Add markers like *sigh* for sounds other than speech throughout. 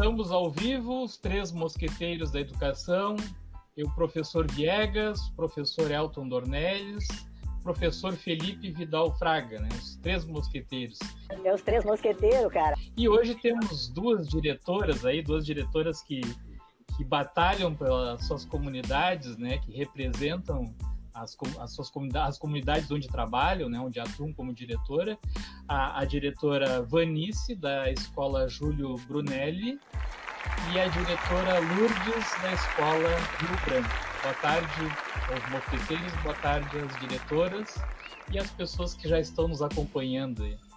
Estamos ao vivo, os três mosqueteiros da educação, eu, professor Viegas, professor Elton Dornelles, professor Felipe Vidal Fraga, né? Os três mosqueteiros. É os três mosqueteiros, cara. E hoje temos duas diretoras aí, duas diretoras que, que batalham pelas suas comunidades, né? Que representam as, as suas comunidades, as comunidades onde trabalham, né, onde atuam como diretora, a, a diretora Vanice, da Escola Júlio Brunelli, e a diretora Lourdes, da Escola Rio Branco. Boa tarde aos mosqueteiros, boa tarde às diretoras e às pessoas que já estão nos acompanhando aí.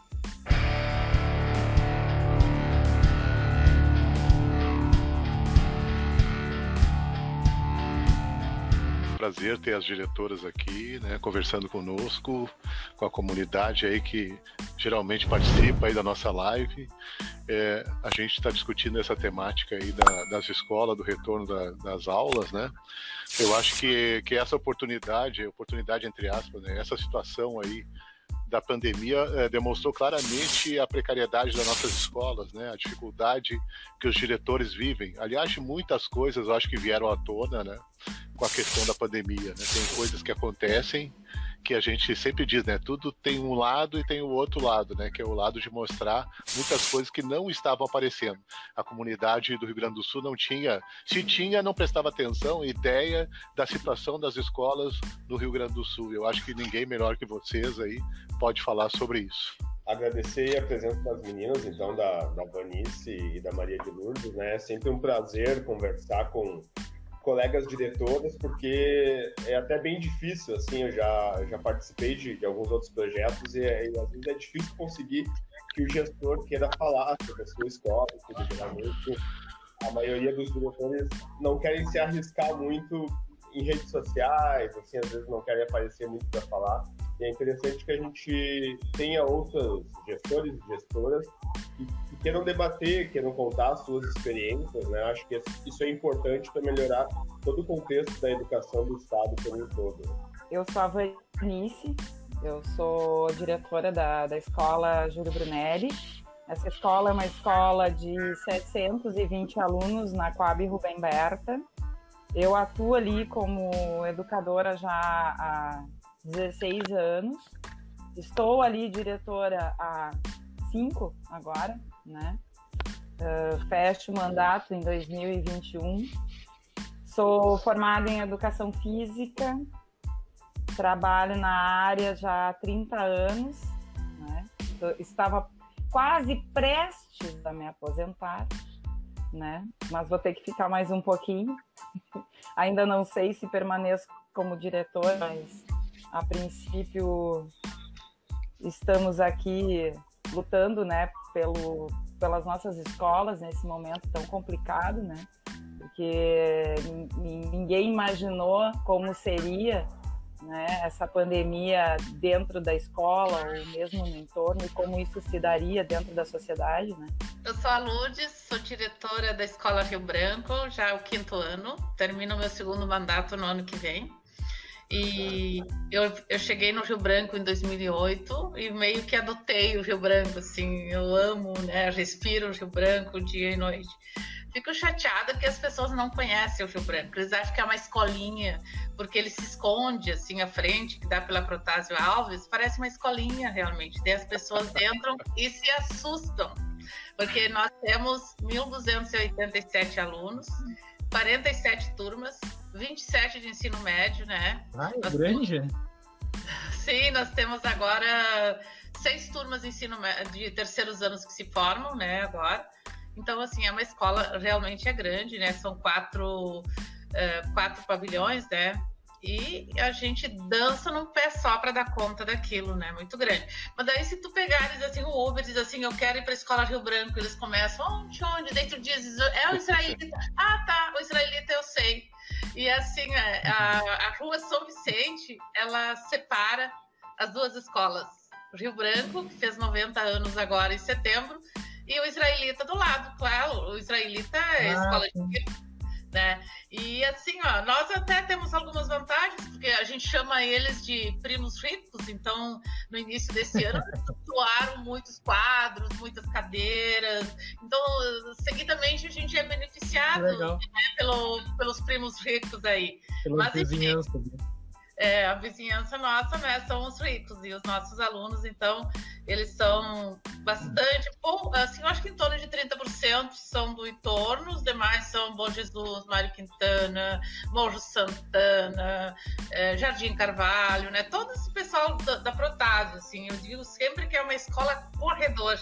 Prazer ter as diretoras aqui, né, conversando conosco, com a comunidade aí que geralmente participa aí da nossa live. É, a gente está discutindo essa temática aí da, das escolas, do retorno da, das aulas, né? Eu acho que, que essa oportunidade, oportunidade entre aspas, né, essa situação aí da pandemia é, demonstrou claramente a precariedade das nossas escolas, né? A dificuldade que os diretores vivem. Aliás, muitas coisas eu acho que vieram à tona, né? Com a questão da pandemia, né? Tem coisas que acontecem que a gente sempre diz, né? Tudo tem um lado e tem o outro lado, né? Que é o lado de mostrar muitas coisas que não estavam aparecendo. A comunidade do Rio Grande do Sul não tinha, se tinha, não prestava atenção, ideia da situação das escolas no Rio Grande do Sul. Eu acho que ninguém melhor que vocês aí pode falar sobre isso. Agradecer a presença das meninas, então, da, da Vanice e da Maria de Lourdes, né? É sempre um prazer conversar com colegas diretoras, porque é até bem difícil, assim, eu já, já participei de, de alguns outros projetos e, e, às vezes é difícil conseguir que o gestor queira falar sobre a sua escola, porque geralmente a maioria dos diretores não querem se arriscar muito em redes sociais, assim, às vezes não querem aparecer muito para falar. E é interessante que a gente tenha outros gestores e gestoras que, que queiram debater, queiram contar as suas experiências, né? Acho que isso é importante para melhorar todo o contexto da educação do Estado como um todo. Eu sou a Vanice, eu sou diretora da, da escola Júlio Brunelli. Essa escola é uma escola de 720 alunos na Coab Rubem Berta. Eu atuo ali como educadora já há 16 anos. Estou ali diretora há 5 agora, né? Uh, fecho o mandato em 2021. Sou formada em educação física, trabalho na área já há 30 anos, né? Estava quase prestes a me aposentar, né? Mas vou ter que ficar mais um pouquinho. *laughs* Ainda não sei se permaneço como diretora, mas a princípio estamos aqui lutando, né, pelo, pelas nossas escolas nesse momento tão complicado, né? Porque ninguém imaginou como seria né, essa pandemia dentro da escola ou mesmo no entorno e como isso se daria dentro da sociedade, né? Eu sou a Lourdes, sou diretora da Escola Rio Branco, já é o quinto ano, termino meu segundo mandato no ano que vem. E eu, eu cheguei no Rio Branco em 2008 e meio que adotei o Rio Branco, assim, eu amo, né, respiro o Rio Branco dia e noite. Fico chateada que as pessoas não conhecem o Rio Branco, eles acham que é uma escolinha, porque ele se esconde, assim, à frente, que dá pela Protásio Alves, parece uma escolinha, realmente. Daí as pessoas entram e se assustam, porque nós temos 1.287 alunos, 47 turmas, 27 de ensino médio, né? Ah, é nós grande? Temos... Sim, nós temos agora seis turmas de ensino de terceiros anos que se formam, né, agora. Então, assim, é uma escola realmente é grande, né? São quatro, uh, quatro pavilhões, né? E a gente dança num pé só para dar conta daquilo, né? Muito grande. Mas daí, se tu pegares assim, o Uber diz assim, eu quero ir para a escola Rio Branco, eles começam, onde, onde? Dentro diz, é o *laughs* israelita. ah, tá, o israelita eu sei. E assim, é, a, a rua São Vicente, ela separa as duas escolas. O Rio Branco, que fez 90 anos agora em setembro, e o israelita do lado, claro. O israelita é a ah, escola de né? E assim, ó, nós até temos algumas vantagens, porque a gente chama eles de primos ricos, então no início desse ano, *laughs* doaram muitos quadros, muitas cadeiras. Então, seguidamente, a gente é beneficiado né, pelo, pelos primos ricos aí. Pela Mas, vizinhança. Enfim, né? é, a vizinhança nossa, né, são os ricos e os nossos alunos, então, eles são bastante, assim, eu acho que em torno de 30% são do entorno, os demais são Bom Jesus, Mário Quintana, Monjo Santana, é, Jardim Carvalho, né, todo esse pessoal da, da assim, eu digo sempre que é uma escola corredor,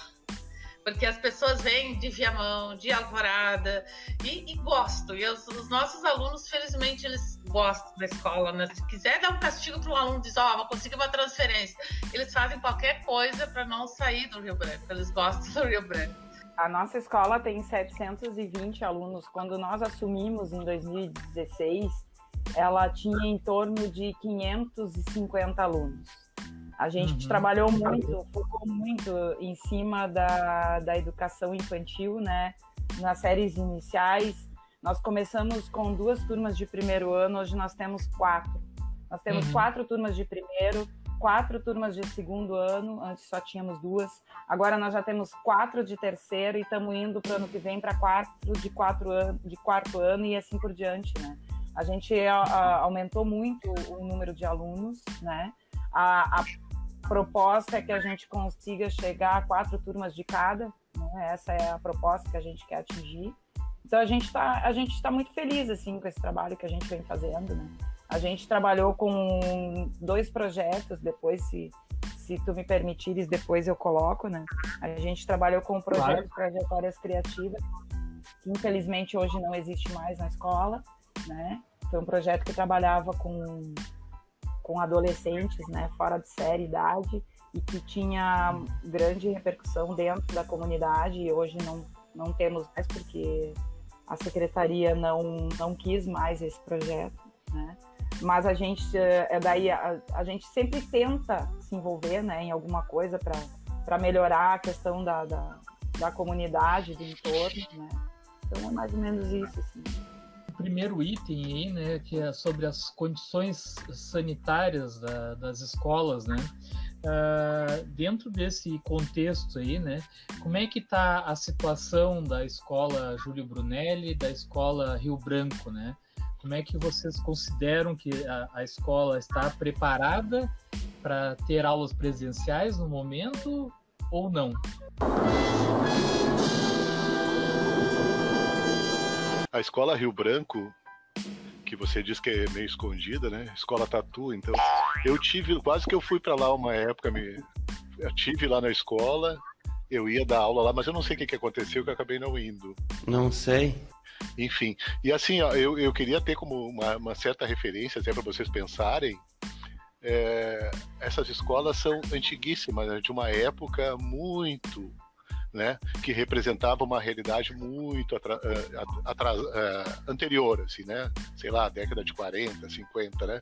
porque as pessoas vêm de Viamão, de Alvorada e, e gostam. E os, os, nossos alunos, felizmente, eles gostam da escola. Né? Se quiser dar um castigo para um aluno, diz: Ó, oh, vou conseguir uma transferência. Eles fazem qualquer coisa para não sair do Rio Branco. Eles gostam do Rio Branco. A nossa escola tem 720 alunos. Quando nós assumimos em 2016, ela tinha em torno de 550 alunos. A gente uhum. trabalhou muito, focou muito em cima da, da educação infantil, né? Nas séries iniciais. Nós começamos com duas turmas de primeiro ano, hoje nós temos quatro. Nós temos uhum. quatro turmas de primeiro, quatro turmas de segundo ano, antes só tínhamos duas. Agora nós já temos quatro de terceiro e estamos indo para o ano que vem para quatro de quatro ano, de quarto ano e assim por diante, né? A gente a, a, aumentou muito o número de alunos, né? A, a proposta é que a gente consiga chegar a quatro turmas de cada. Né? Essa é a proposta que a gente quer atingir. Então a gente está a gente está muito feliz assim com esse trabalho que a gente vem fazendo. Né? A gente trabalhou com dois projetos. Depois, se se tu me permitires, depois eu coloco, né? A gente trabalhou com o projeto claro. Trajetórias Criativas, que infelizmente hoje não existe mais na escola, né? Foi um projeto que trabalhava com com adolescentes, né, fora de série idade e que tinha grande repercussão dentro da comunidade e hoje não não temos mais porque a secretaria não não quis mais esse projeto, né? Mas a gente é daí a, a gente sempre tenta se envolver, né, em alguma coisa para para melhorar a questão da, da, da comunidade do entorno, né? Então é mais ou menos isso. Assim primeiro item aí, né, que é sobre as condições sanitárias da, das escolas, né? Uh, dentro desse contexto aí, né, como é que está a situação da escola Júlio Brunelli, da escola Rio Branco, né? Como é que vocês consideram que a, a escola está preparada para ter aulas presenciais no momento ou não? A escola Rio Branco, que você diz que é meio escondida, né? Escola Tatu, então. Eu tive, quase que eu fui para lá uma época, me, eu tive lá na escola, eu ia dar aula lá, mas eu não sei o que, que aconteceu que eu acabei não indo. Não sei. Enfim, e assim, ó, eu, eu queria ter como uma, uma certa referência, até para vocês pensarem. É, essas escolas são antiguíssimas, né, de uma época muito né, que representava uma realidade muito atra, eh, uh, anterior, assim, né, sei lá, década de 40, 50, né,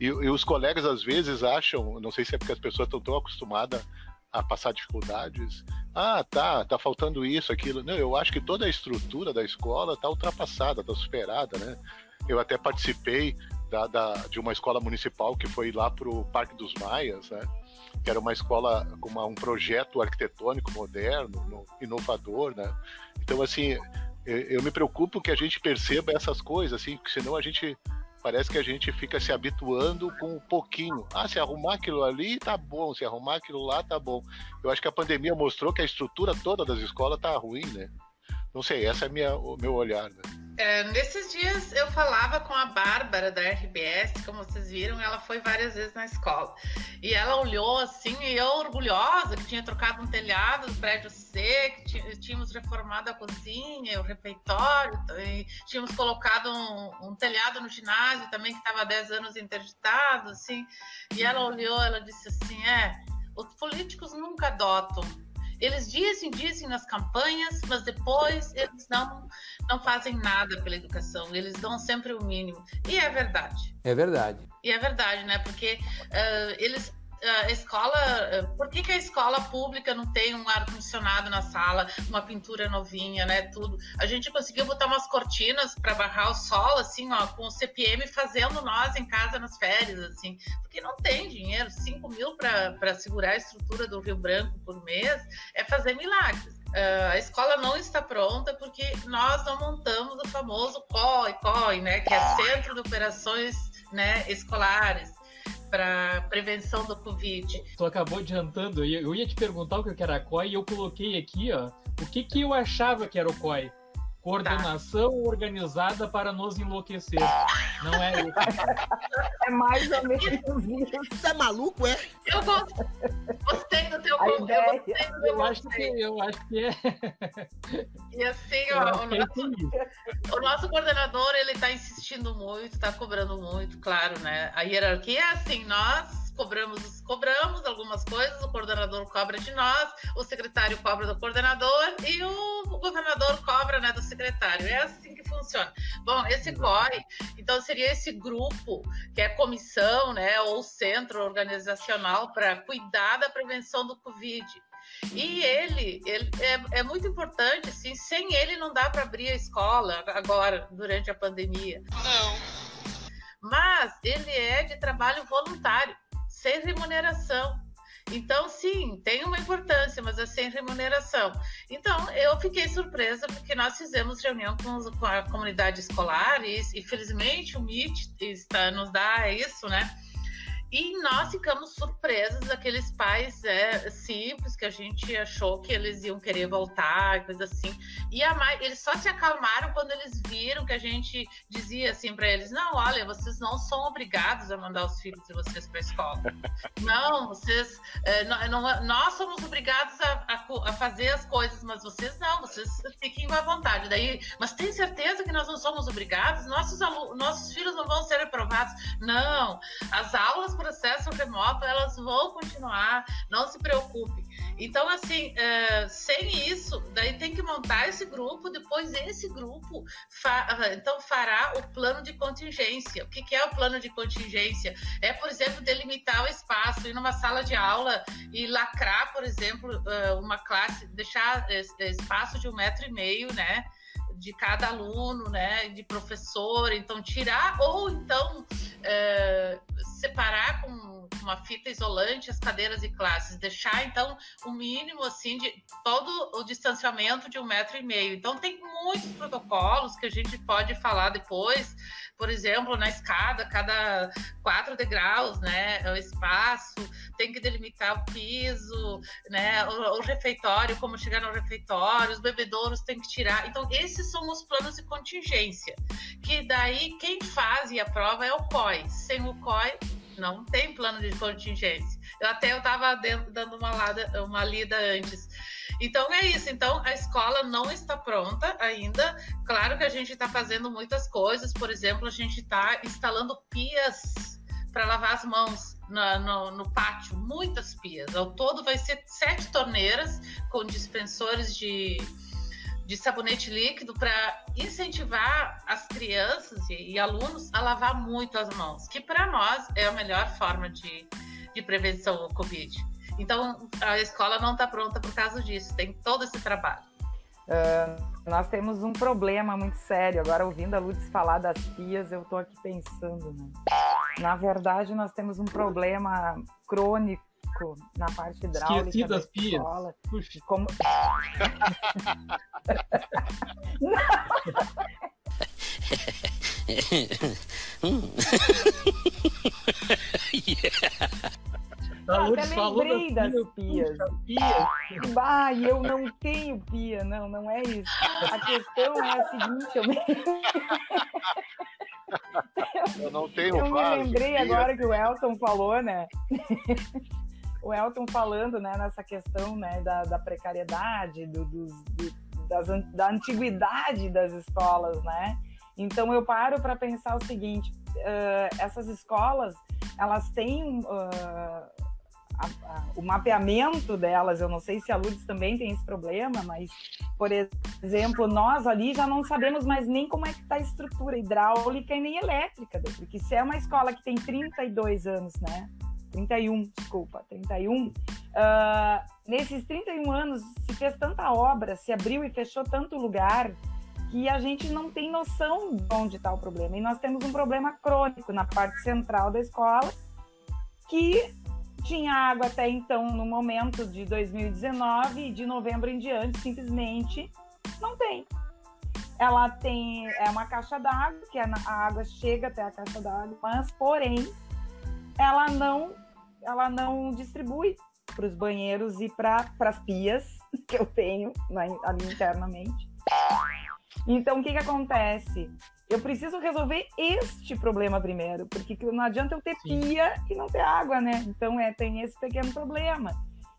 e, e, os colegas às vezes acham, não sei se é porque as pessoas estão tão acostumadas a passar dificuldades, ah, tá, tá faltando isso, aquilo, não, eu acho que toda a estrutura da escola está ultrapassada, está superada, né, eu até participei da, da, de uma escola municipal que foi lá para o Parque dos Maias, né? Que era uma escola com um projeto arquitetônico moderno, no, inovador, né? Então, assim, eu, eu, me preocupo que a gente perceba essas coisas, assim, porque senão a gente parece que a gente fica se habituando com um pouquinho. Ah, se arrumar aquilo ali, tá bom, se arrumar aquilo lá, tá bom. Eu acho que a pandemia mostrou que a estrutura toda das escolas tá ruim, né? Não sei, esse é minha, o meu olhar, né? É, nesses dias eu falava com a Bárbara da RBS, como vocês viram, ela foi várias vezes na escola. E ela olhou assim, e eu orgulhosa que tinha trocado um telhado do prédio C, que tínhamos reformado a cozinha, o refeitório, tínhamos colocado um, um telhado no ginásio também, que estava há 10 anos interditado, assim. E ela olhou, ela disse assim: é, os políticos nunca adotam eles dizem, dizem nas campanhas, mas depois eles não, não fazem nada pela educação, eles dão sempre o mínimo. E é verdade. É verdade. E é verdade, né? Porque uh, eles a escola, por que, que a escola pública não tem um ar condicionado na sala, uma pintura novinha, né, tudo? A gente conseguiu botar umas cortinas para barrar o sol, assim, ó, com o CPM fazendo nós em casa nas férias, assim, porque não tem dinheiro, 5 mil para segurar a estrutura do Rio Branco por mês é fazer milagres. Uh, a escola não está pronta porque nós não montamos o famoso COI, COI, né, que é Centro de Operações né, Escolares para prevenção do Covid. Tu acabou adiantando, eu ia te perguntar o que era COI e eu coloquei aqui, ó, o que, que eu achava que era o COI. Coordenação tá. organizada para nos enlouquecer. Não é isso. É mais ou menos isso. Você é maluco, é? Eu gostei do teu eu do eu acho que Eu acho que é. E assim, ó, o nosso, o nosso coordenador, ele está insistindo muito, está cobrando muito, claro, né? A hierarquia é assim, nós cobramos, cobramos algumas coisas, o coordenador cobra de nós, o secretário cobra do coordenador e o governador cobra né, do secretário. É assim que funciona. Bom, esse COI, então seria esse grupo, que é comissão, né, ou centro organizacional para cuidar da prevenção do Covid. E ele, ele é, é, muito importante, assim, sem ele não dá para abrir a escola agora, durante a pandemia. Não. Mas ele é de trabalho voluntário sem remuneração. Então, sim, tem uma importância, mas é sem remuneração. Então, eu fiquei surpresa porque nós fizemos reunião com, os, com a comunidade escolar e, e felizmente o MIT está, nos dá isso, né? E nós ficamos surpresos, aqueles pais é, simples que a gente achou que eles iam querer voltar, coisa assim. E a mãe, eles só se acalmaram quando eles viram que a gente dizia assim para eles: não, olha, vocês não são obrigados a mandar os filhos de vocês para a escola. *laughs* não, vocês, é, não, nós somos obrigados a, a, a, fazer as coisas, mas vocês não, vocês fiquem à vontade. Daí, mas tem certeza que nós não somos obrigados? Nossos, nossos filhos não vão ser reprovados? Não, as aulas processo remoto, elas vão continuar, não se preocupe. Então, assim, é, sem isso, daí tem que montar esse grupo, depois esse grupo fa então fará o plano de contingência. O que, que, é o plano de contingência? É, por exemplo, delimitar o espaço, ir numa sala de aula e lacrar, por exemplo, é, uma classe, deixar espaço de um metro e meio, né? De cada aluno, né, de professor, então tirar ou então é, separar com uma fita isolante as cadeiras e classes, deixar então o mínimo assim de todo o distanciamento de um metro e meio. Então tem muitos protocolos que a gente pode falar depois por exemplo, na escada, cada quatro degraus, né, o espaço, tem que delimitar o piso, né, o, o refeitório, como chegar no refeitório, os bebedouros tem que tirar. Então, esses são os planos de contingência, que daí quem faz e aprova é o COI. Sem o COI, não tem plano de contingência. Eu até eu estava dando uma, lada, uma lida antes. Então é isso. Então a escola não está pronta ainda. Claro que a gente está fazendo muitas coisas. Por exemplo, a gente está instalando pias para lavar as mãos no, no, no, pátio, muitas pias. Ao todo vai ser sete torneiras com dispensores de, de sabonete líquido para incentivar as crianças e, e, alunos a lavar muito as mãos, que para nós é a melhor forma de, de prevenção ao Covid. Então, a escola não está pronta por causa disso, tem todo esse trabalho. Uh, nós temos um problema muito sério. Agora, ouvindo a Lourdes falar das pias, eu estou aqui pensando. Né? Na verdade, nós temos um problema crônico na parte hidráulica Esqueci da *laughs* das escola. Pias. Puxa. Como... yeah. Até lembrei das pias. Pia. Ah, eu não tenho pia, não, não é isso. A questão é a seguinte, eu me, Eu não tenho eu me lembrei agora que o Elton falou, né? O Elton falando, né, nessa questão, né, da, da precariedade, do, dos, do, das, da antiguidade das escolas, né? Então eu paro para pensar o seguinte: eh, essas escolas, elas têm uh, a- a- o mapeamento delas. Eu não sei se a Lourdes também tem esse problema, mas, por exemplo, nós ali já não sabemos mais nem como é que está a estrutura hidráulica e nem elétrica, porque se é uma escola que tem 32 anos, né? 31, desculpa, 31. Uh, nesses 31 anos se fez tanta obra, se abriu e fechou tanto lugar que a gente não tem noção de onde está o problema. E nós temos um problema crônico na parte central da escola, que tinha água até então, no momento de 2019, e de novembro em diante, simplesmente não tem. Ela tem é uma caixa d'água, que a água chega até a caixa d'água, mas, porém, ela não, ela não distribui para os banheiros e para as pias *laughs* que eu tenho ali internamente. Então, o que, que acontece? Eu preciso resolver este problema primeiro, porque não adianta eu ter Sim. pia e não ter água, né? Então, é, tem esse pequeno problema.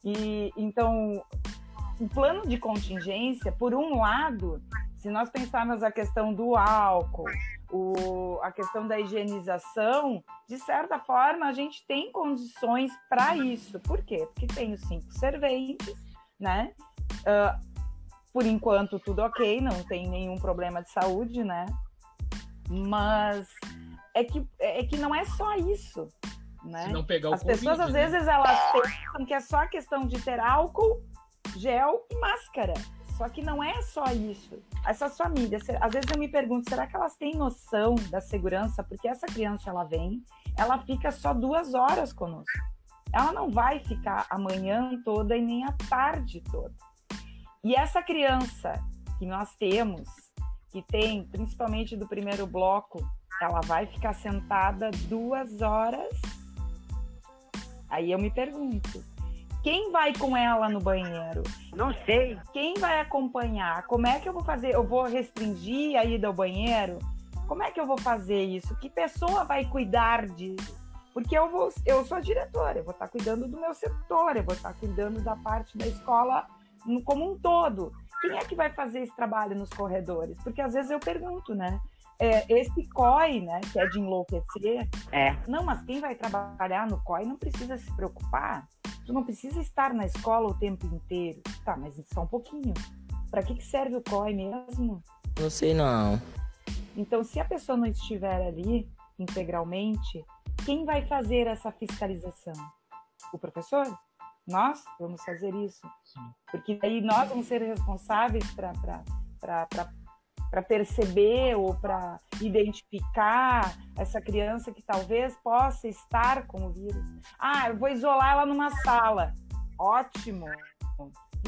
E então, o plano de contingência, por um lado, se nós pensarmos a questão do álcool, o, a questão da higienização, de certa forma, a gente tem condições para isso. Por quê? Porque tem os cinco serventes, né? Uh, por enquanto, tudo ok, não tem nenhum problema de saúde, né? Mas é que, é que não é só isso, né? Se não pegar o As pessoas, às né? vezes, elas pensam que é só questão de ter álcool, gel e máscara. Só que não é só isso. Essas famílias, às vezes eu me pergunto, será que elas têm noção da segurança? Porque essa criança, ela vem, ela fica só duas horas conosco. Ela não vai ficar a manhã toda e nem a tarde toda. E essa criança que nós temos, que tem principalmente do primeiro bloco, ela vai ficar sentada duas horas. Aí eu me pergunto, quem vai com ela no banheiro? Não sei. Quem vai acompanhar? Como é que eu vou fazer? Eu vou restringir a ida ao banheiro? Como é que eu vou fazer isso? Que pessoa vai cuidar disso? Porque eu, vou, eu sou diretora, eu vou estar cuidando do meu setor, eu vou estar cuidando da parte da escola como um todo. Quem é que vai fazer esse trabalho nos corredores? Porque às vezes eu pergunto, né? É, esse COI, né, que é de enlouquecer, é. não, mas quem vai trabalhar no COI não precisa se preocupar. Tu não precisa estar na escola o tempo inteiro. Tá, mas só um pouquinho. Para que, que serve o COI mesmo? Não sei não. Então, se a pessoa não estiver ali integralmente, quem vai fazer essa fiscalização? O professor? Nós vamos fazer isso. Sim. Porque aí nós vamos ser responsáveis para perceber ou para identificar essa criança que talvez possa estar com o vírus. Ah, eu vou isolar ela numa sala. Ótimo.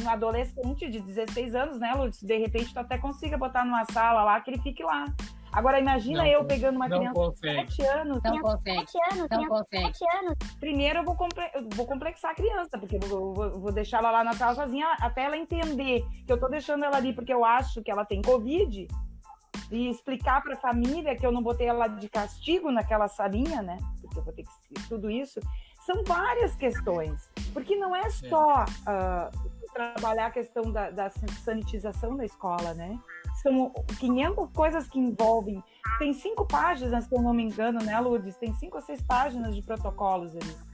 Um adolescente de 16 anos, né, Lutz? De repente tu até consiga botar numa sala lá que ele fique lá. Agora, imagina não, eu pegando uma criança consegue. de 7 anos. Não consegue. 7 anos, não consegue. 7 anos. Primeiro, eu vou, comple eu vou complexar a criança, porque eu vou, vou deixar ela lá na sala sozinha até ela entender que eu tô deixando ela ali porque eu acho que ela tem Covid. E explicar para a família que eu não botei ela de castigo naquela salinha, né? Porque eu vou ter que. Tudo isso. São várias questões. Porque não é só uh, trabalhar a questão da, da sanitização da escola, né? São 500 coisas que envolvem. Tem cinco páginas, se eu não me engano, né, Lourdes? Tem cinco ou seis páginas de protocolos ali.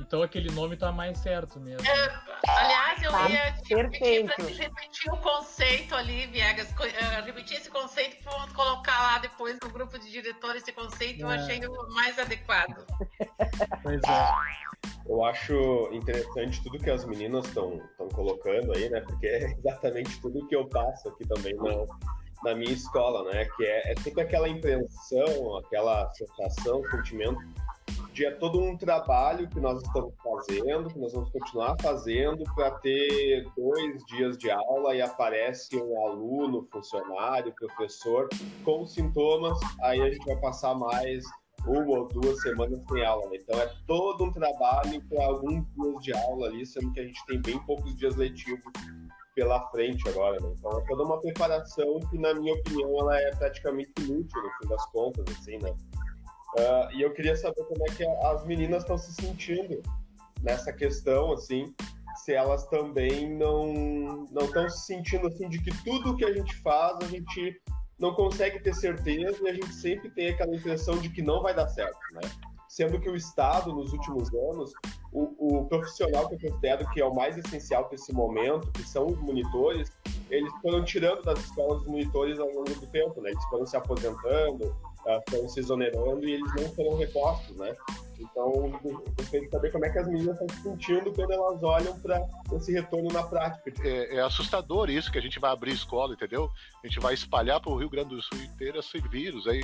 Então aquele nome tá mais certo mesmo. É, aliás, eu tá ia repetir, repetir o conceito ali, Viegas. Uh, repetir esse conceito que vamos colocar lá depois no grupo de diretores. Esse conceito é. eu achei o mais adequado. Pois é. *laughs* Eu acho interessante tudo que as meninas estão colocando aí, né? Porque é exatamente tudo que eu passo aqui também na, na minha escola, né? Que é, é sempre aquela impressão, aquela sensação, sentimento de é todo um trabalho que nós estamos fazendo, que nós vamos continuar fazendo para ter dois dias de aula e aparece um aluno, funcionário, professor com sintomas, aí a gente vai passar mais uma ou duas semanas sem aula. Né? Então é todo um trabalho para alguns dias de aula ali, sendo que a gente tem bem poucos dias letivos pela frente agora. Né? Então é toda uma preparação que, na minha opinião, ela é praticamente inútil no fim das contas, assim, né? Uh, e eu queria saber como é que as meninas estão se sentindo nessa questão, assim, se elas também não não estão se sentindo assim de que tudo que a gente faz a gente não consegue ter certeza e a gente sempre tem aquela impressão de que não vai dar certo, né? Sendo que o Estado, nos últimos anos, o, o profissional que eu considero que é o mais essencial para esse momento, que são os monitores, eles foram tirando das escolas os monitores ao longo do tempo, né? Eles foram se aposentando, estão se exonerando e eles não foram repostos, né? Então, gostaria de saber como é que as meninas estão se sentindo quando elas olham para esse retorno na prática. É, é, assustador isso, que a gente vai abrir escola, entendeu? A gente vai espalhar para o Rio Grande do Sul inteiro esse vírus. Aí,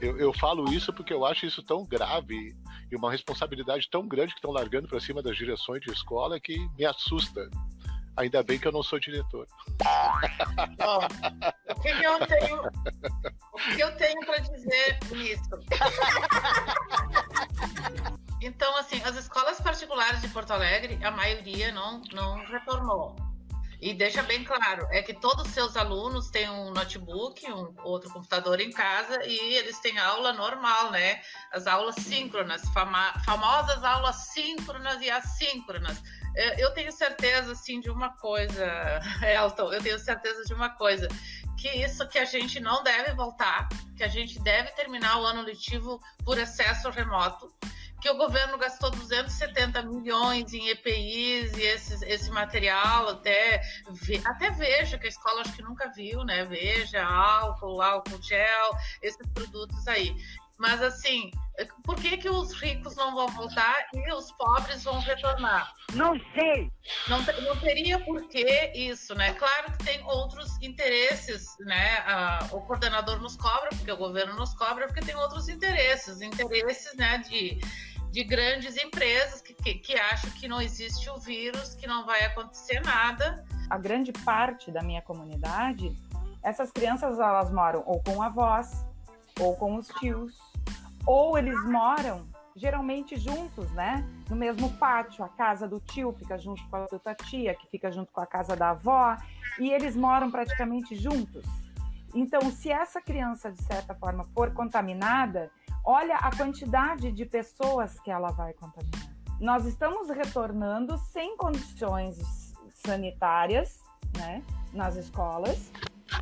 eu, eu falo isso porque eu acho isso tão grave e uma responsabilidade tão grande que estão largando para cima das direções de escola que me assusta. Ainda bem que eu não sou diretor. *laughs* O que eu tenho, que tenho para dizer nisso? *laughs* Então, assim, as escolas particulares de Porto Alegre, a maioria não, não retornou. E deixa bem claro, é que todos os seus alunos têm um notebook, um outro computador em casa e eles têm aula normal, né? As aulas síncronas, famosas aulas síncronas e assíncronas eu tenho certeza, assim, de uma coisa, *laughs* Elton, eu tenho certeza de uma coisa, que isso que a gente não deve voltar, que a gente deve terminar o ano letivo por acesso remoto, que o governo gastou 270 milhões em EPIs e esse, esse material, até, até veja, que a escola acho que nunca viu, né? Veja, álcool, álcool gel, esses produtos aí. Mas assim, por que, que os ricos não vão voltar e os pobres vão retornar? Não sei. Não, não teria por que isso, né? Claro que tem outros interesses, né? Ah, o coordenador nos cobra, porque o governo nos cobra, porque tem outros interesses, interesses, né, de, de grandes empresas que, que, que acham que não existe o vírus, que não vai acontecer nada. A grande parte da minha comunidade, essas crianças elas moram ou com avós, ou com os tios, ou eles moram geralmente juntos, né? No mesmo pátio, a casa do tio fica junto com a da tia, que fica junto com a casa da avó, e eles moram praticamente juntos. Então, se essa criança, de certa forma, for contaminada, olha a quantidade de pessoas que ela vai contaminar. Nós estamos retornando sem condições sanitárias, né, nas escolas,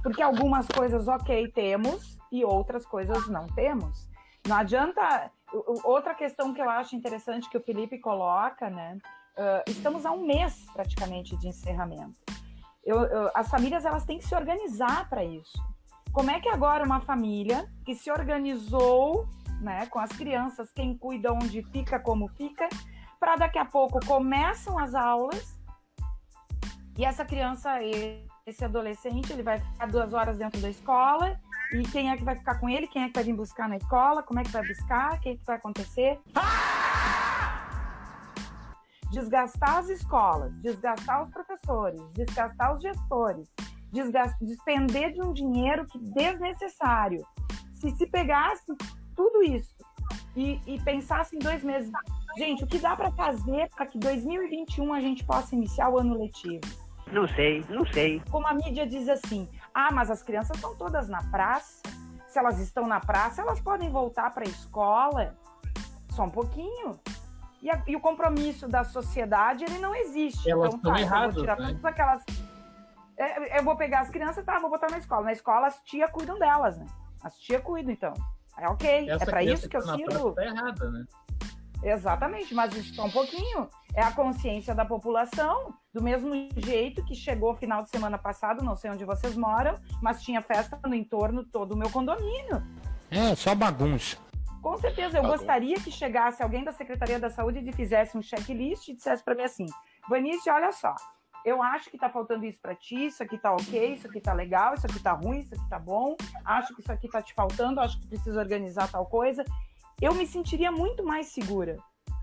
porque algumas coisas, ok, temos, e outras coisas não temos. Não adianta. Outra questão que eu acho interessante que o Felipe coloca, né? Uh, estamos a um mês praticamente de encerramento. Eu, eu, as famílias elas têm que se organizar para isso. Como é que agora uma família que se organizou, né, com as crianças, quem cuida onde fica, como fica, para daqui a pouco começam as aulas e essa criança, esse adolescente, ele vai ficar duas horas dentro da escola e quem é que vai ficar com ele? Quem é que vai vir buscar na escola? Como é que vai buscar? O que, é que vai acontecer? Desgastar as escolas, desgastar os professores, desgastar os gestores, desgastar, despender de um dinheiro que desnecessário. Se se pegasse tudo isso e, e pensasse em dois meses, gente, o que dá para fazer para que 2021 a gente possa iniciar o ano letivo? Não sei, não sei. Como a mídia diz assim, ah, mas as crianças estão todas na praça. Se elas estão na praça, elas podem voltar para a escola. Só um pouquinho. E, a, e, o compromisso da sociedade, ele não existe. Elas então, tá, erradas, eu vou tirar né? todas aquelas... É, eu vou pegar as crianças, tá, vou botar na escola. Na escola, as tia cuidam delas, né? As tia cuidam, então. É ok. Essa é para isso que eu tá sirvo. Tá errada, né? Exatamente, mas isso só um pouquinho. É a consciência da população, do mesmo jeito que chegou final de semana passado, não sei onde vocês moram, mas tinha festa no entorno todo o meu condomínio. É, só bagunça. Com certeza, eu gostaria que chegasse alguém da Secretaria da Saúde e fizesse um checklist e dissesse para mim assim: Vanice, olha só, eu acho que tá faltando isso para ti, isso aqui tá ok, isso aqui tá legal, isso aqui tá ruim, isso aqui tá bom, acho que isso aqui tá te faltando, acho que precisa organizar tal coisa eu me sentiria muito mais segura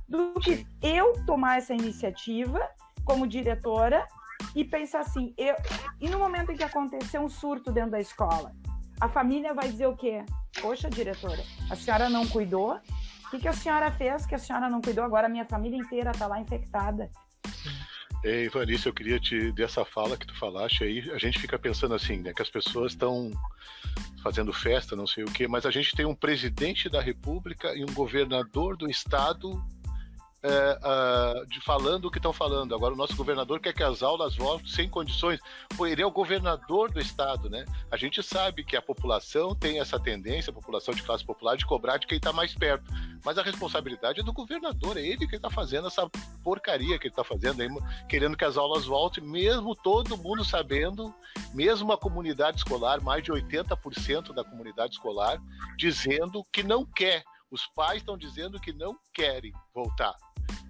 do que eu tomar essa iniciativa como diretora e pensar assim, eu, e no momento em que acontecer um surto dentro da escola, a família vai dizer o quê? Poxa, diretora, a senhora não cuidou? O que, que a senhora fez que a senhora não cuidou? Agora a minha família inteira está lá infectada. Ei, Vanessa, eu queria te dessa fala que tu falaste aí, a gente fica pensando assim, né, que as pessoas estão fazendo festa, não sei o quê, mas a gente tem um presidente da República e um governador do estado é, de falando o que estão falando. Agora, o nosso governador quer que as aulas voltem sem condições. Pô, ele é o governador do estado, né? A gente sabe que a população tem essa tendência, a população de classe popular, de cobrar de quem está mais perto. Mas a responsabilidade é do governador, é ele que está fazendo essa porcaria que ele está fazendo, aí, querendo que as aulas voltem, mesmo todo mundo sabendo, mesmo a comunidade escolar, mais de 80% da comunidade escolar, dizendo que não quer Os pais estão dizendo que não querem voltar.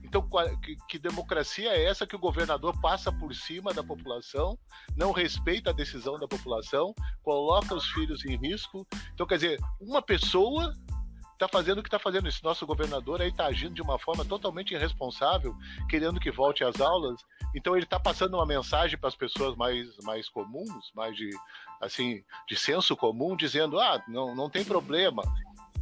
Então, que, que, democracia é essa que o governador passa por cima da população, não respeita a decisão da população, coloca os filhos em risco? Então, quer dizer, uma pessoa está fazendo o que está fazendo. Esse nosso governador aí está agindo de uma forma totalmente irresponsável, querendo que volte às aulas. Então ele está passando uma mensagem para as pessoas mais, mais comuns, mais de assim de senso comum, dizendo ah não, não tem problema.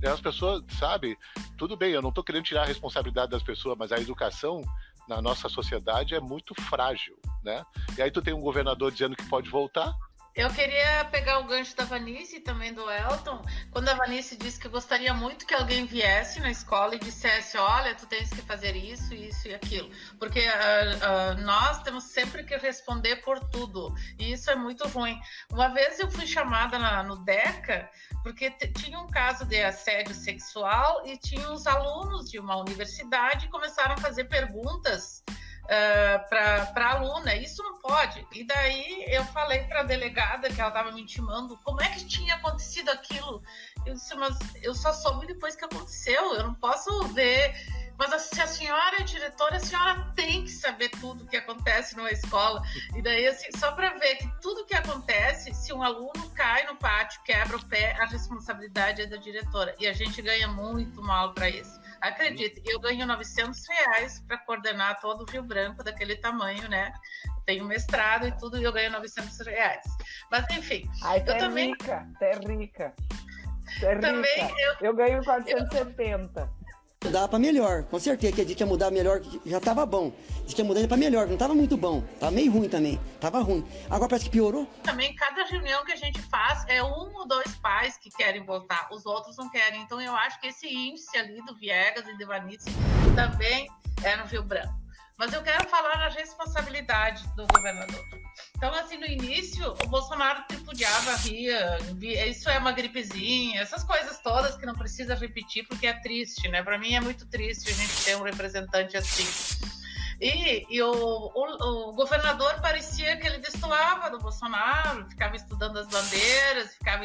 E as pessoas, sabe, tudo bem, eu não estou querendo tirar a responsabilidade das pessoas, mas a educação na nossa sociedade é muito frágil, né? E aí tu tem um governador dizendo que pode voltar, eu queria pegar o gancho da Vanice e também do Elton, quando a Vanice disse que gostaria muito que alguém viesse na escola e dissesse: olha, tu tens que fazer isso, isso e aquilo. Porque uh, uh, nós temos sempre que responder por tudo, e isso é muito ruim. Uma vez eu fui chamada na, no DECA, porque tinha um caso de assédio sexual e tinha os alunos de uma universidade que começaram a fazer perguntas uh, para a aluna. Isso não pode. E daí eu falei para a delegada que ela estava me intimando como é que tinha acontecido aquilo. Eu disse, mas eu só soube depois que aconteceu. Eu não posso ver. Mas se a senhora é diretora, a senhora tem que saber tudo que acontece numa escola. E daí, assim, só para ver que tudo que acontece, se um aluno cai no pátio, quebra o pé, a responsabilidade é da diretora. E a gente ganha muito mal para isso. Acredite, eu ganho 900 reais para coordenar todo o Rio Branco daquele tamanho, né? Tenho mestrado e tudo e eu ganho 900 reais. Mas enfim. Ai, eu é também... rica, é rica. É também rica. Eu... eu ganho 470. Eu... Mudar para melhor, com certeza que a gente ia mudar melhor, já estava bom. Diz que ia mudar para melhor, não estava muito bom, estava meio ruim também, estava ruim. Agora parece que piorou. Também cada reunião que a gente faz é um ou dois pais que querem voltar, os outros não querem. Então eu acho que esse índice ali do Viegas e do Vanice também é no Rio Branco. Mas eu quero falar na responsabilidade do governador. Então, assim, no início, o Bolsonaro tripudiava, ria, isso é uma gripezinha, essas coisas todas que não precisa repetir porque é triste, né? Para mim é muito triste a gente ter um representante assim. E, e o, o, o, governador parecia que ele destoava do Bolsonaro, ficava estudando as bandeiras, ficava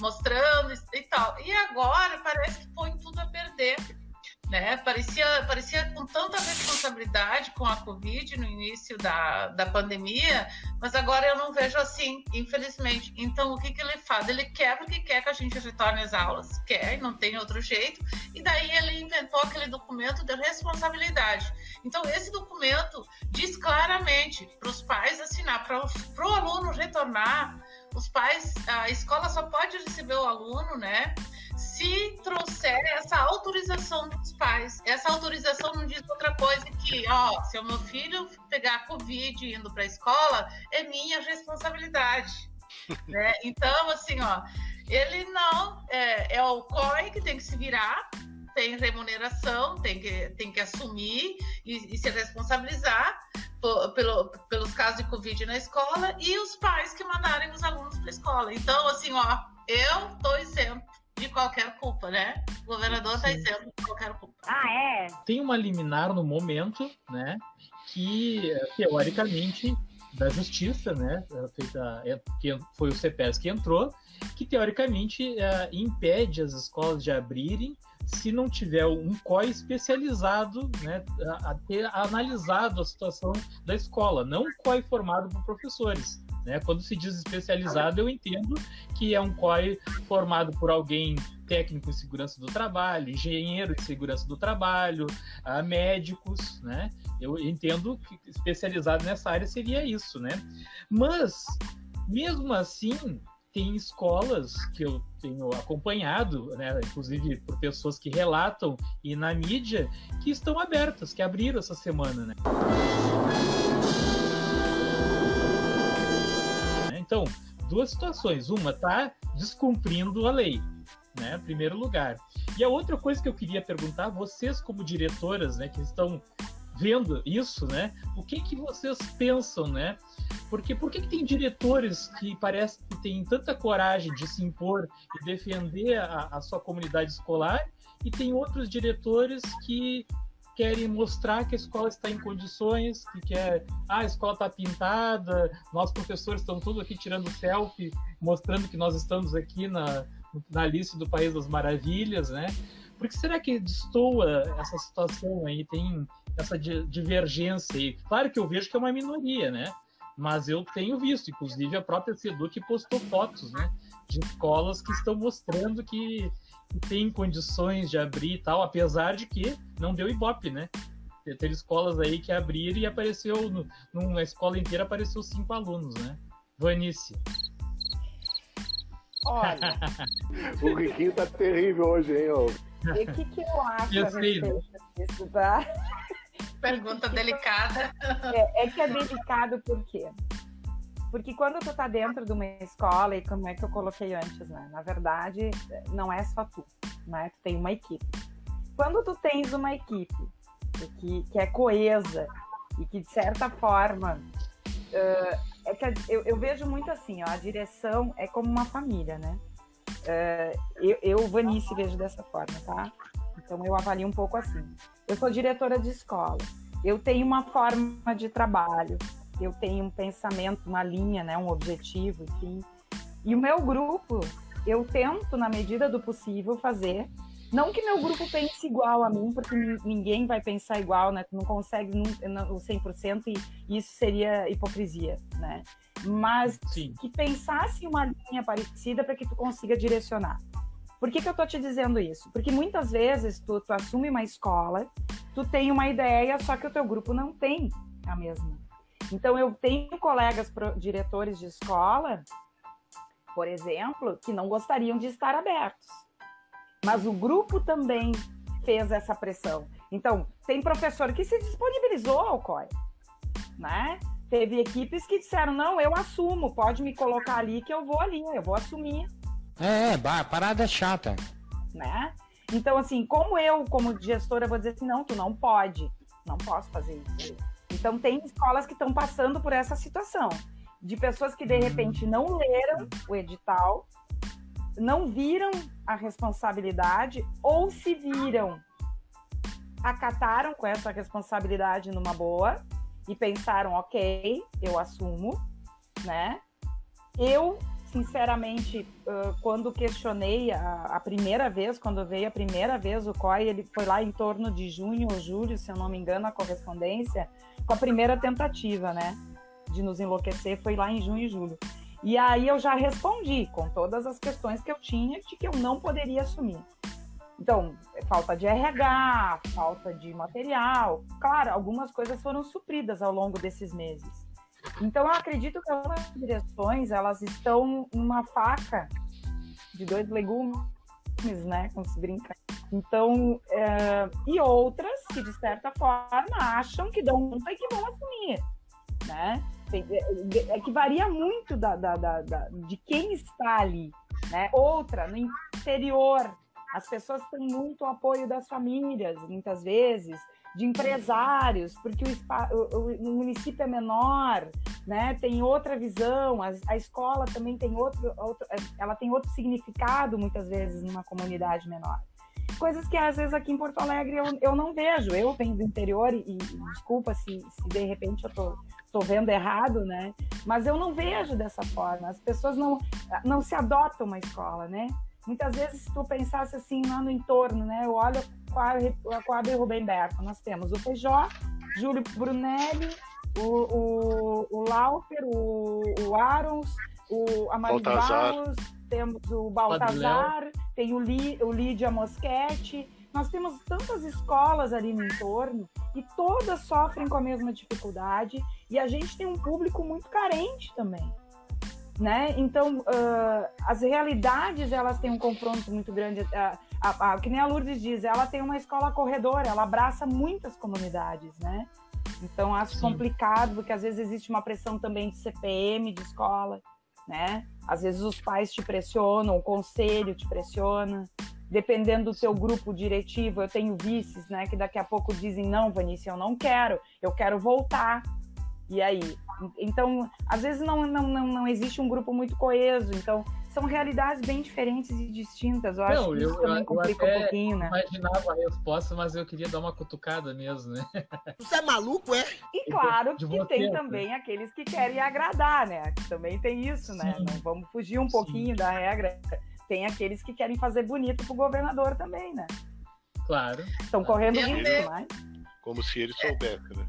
mostrando e tal. E agora parece que põe tudo a perder né? Parecia, parecia com tanta responsabilidade com a Covid no início da, da pandemia, mas agora eu não vejo assim, infelizmente. Então, o que, que ele faz? Ele quer porque quer que a gente retorne às aulas, quer, não tem outro jeito, e daí ele inventou aquele documento de responsabilidade. Então, esse documento diz claramente para os pais assinar, para o aluno retornar, os pais, a escola só pode receber o aluno, né? se trouxer essa autorização dos pais. Essa autorização não diz outra coisa que, ó, se o meu filho pegar Covid indo para a escola, é minha responsabilidade. *laughs* né? Então, assim, ó, ele não, é, é o COI que tem que se virar, tem remuneração, tem que, tem que assumir e, e se responsabilizar por, pelo, pelos casos de Covid na escola e os pais que mandarem os alunos para a escola. Então, assim, ó, eu estou isento de qualquer culpa, né? O governador está isento de qualquer culpa. Ah, é? Tem uma liminar no momento, né? Que, teoricamente, da justiça, né? Feita, é, que foi o CEPES que entrou, que teoricamente é, impede as escolas de abrirem se não tiver um COI especializado né, a, ter analisado a situação da escola, não um COI formado por professores. Né? Quando se diz especializado, eu entendo que é um COI formado por alguém técnico em segurança do trabalho, engenheiro em segurança do trabalho, uh, médicos, né? Eu entendo que especializado nessa área seria isso, né? Mas, mesmo assim, tem escolas que eu tenho acompanhado, né, inclusive por pessoas que relatam e na mídia, que estão abertas, que abriram essa semana, né? Então, duas situações. Uma tá descumprindo a lei, né? Primeiro lugar. E a outra coisa que eu queria perguntar, vocês como diretoras, né, que estão vendo isso, né? O que que vocês pensam, né? Porque por que, tem diretores que parece que têm tanta coragem de se impor e defender a, a sua comunidade escolar e tem outros diretores que querem mostrar que a escola está em condições, que quer, ah, a escola está pintada, nós professores estamos todos aqui tirando selfie, mostrando que nós estamos aqui na, na lista do País das Maravilhas, né? Por que será que destoa essa situação aí? Tem essa divergência aí? Claro que eu vejo que é uma minoria, né? Mas eu tenho visto, inclusive a própria Seduc postou fotos, né? De escolas que estão mostrando que, tem condições de abrir e tal, apesar de que não deu ibope, né? Teve escolas aí que abriram e apareceu, no, numa escola inteira apareceu cinco alunos, né? Vanice. Olha. *laughs* o Riquinho tá terrível hoje, hein, ô? E o que, que eu acho Eu a sei. disso, tá? Pergunta delicada. É, é que é delicado por quê? Porque quando tu tá dentro de uma escola, e como é que eu coloquei antes, né? Na verdade, não é só tu, né? Tu tem uma equipe. Quando tu tens uma equipe que, que é coesa e que, de certa forma, uh, é que eu, eu, vejo muito assim, ó, a direção é como uma família, né? Uh, eu, eu, Vanice, vejo dessa forma, tá? Então eu avalio um pouco assim. Eu sou diretora de escola, eu tenho uma forma de trabalho, eu tenho um pensamento, uma linha, né, um objetivo, enfim. E o meu grupo, eu tento, na medida do possível, fazer. Não que meu grupo pense igual a mim, porque ninguém vai pensar igual, né? Tu não consegue o 100% e isso seria hipocrisia, né? Mas Sim. que pensasse uma linha parecida para que tu consiga direcionar. Por que, que eu tô te dizendo isso? Porque muitas vezes tu, tu assume uma escola, tu tem uma ideia, só que o teu grupo não tem a mesma. Então, eu tenho colegas pro, diretores de escola, por exemplo, que não gostariam de estar abertos. Mas o grupo também fez essa pressão. Então, tem professor que se disponibilizou ao COI, né? Teve equipes que disseram, não, eu assumo, pode me colocar ali que eu vou ali, eu vou assumir. É, é parada chata. Né? Então, assim, como eu, como gestora, vou dizer assim, não, tu não pode, não posso fazer isso. Então, tem escolas que estão passando por essa situação, de pessoas que, de repente, não leram o edital, não viram a responsabilidade, ou se viram, acataram com essa responsabilidade numa boa, e pensaram, ok, eu assumo, né? Eu, sinceramente, quando questionei a, primeira vez, quando veio a primeira vez o COI, ele foi lá em torno de junho ou julho, se eu não me engano, a correspondência, com a primeira tentativa, né? De nos enlouquecer, foi lá em junho e julho. E aí eu já respondi com todas as questões que eu tinha de que eu não poderia assumir. Então, falta de RH, falta de material. Claro, algumas coisas foram supridas ao longo desses meses. Então, eu acredito que algumas direções, elas estão numa faca de dois legumes, né? Como se brinca. Então, é... e outras que, de certa forma, acham que dão conta e que vão assumir, né? É que varia muito da, da, da, da, de quem está ali, né? Outra, no interior, as pessoas têm muito apoio das famílias, muitas vezes, de empresários, porque o, o, o município é menor, né? Tem outra visão, a, a escola também tem outro, outro, ela tem outro significado muitas vezes numa comunidade menor. Coisas que às vezes aqui em Porto Alegre eu, eu não vejo. Eu venho do interior e, e desculpa se, se de repente eu tô, tô vendo errado, né? Mas eu não vejo dessa forma. As pessoas não, não se adotam uma escola, né? Muitas vezes, se tu pensasse assim lá no entorno, né? Eu olho a Coab e Rubem Berto. Nós temos o Feijó, Júlio Brunelli, o, o, o Laufer, o, o Arons, o Barros, temos o Baltazar, tem o, Li, o Lídia Moschetti. Nós temos tantas escolas ali no entorno e todas sofrem com a mesma dificuldade e a gente tem um público muito carente também. Né? Então, uh, as realidades, elas têm um confronto muito grande. A, a, a, que nem a Lourdes diz, ela tem uma escola corredora, ela abraça muitas comunidades, né? Então, acho Sim. complicado, porque às vezes existe uma pressão também de CPM, de escola, né? Às vezes os pais te pressionam, o conselho te pressiona. Dependendo do teu grupo diretivo, eu tenho vices, né? Que daqui a pouco dizem, não, Vanícia, eu não quero, eu quero voltar. E aí? Então, às vezes não, não, não, não existe um grupo muito coeso. Então, são realidades bem diferentes e distintas. Eu acho Não, que isso eu, também eu complica um até pouquinho, né? imaginava a resposta, mas eu queria dar uma cutucada mesmo, né? *laughs* Você é maluco, é? E claro que você, tem né? também aqueles que querem agradar, né? Também tem isso, né? Sim. Não vamos fugir um pouquinho da regra. Tem aqueles que querem fazer bonito pro governador também, né? Claro. Estão correndo Eu risco, né? Como se ele soubesse, né?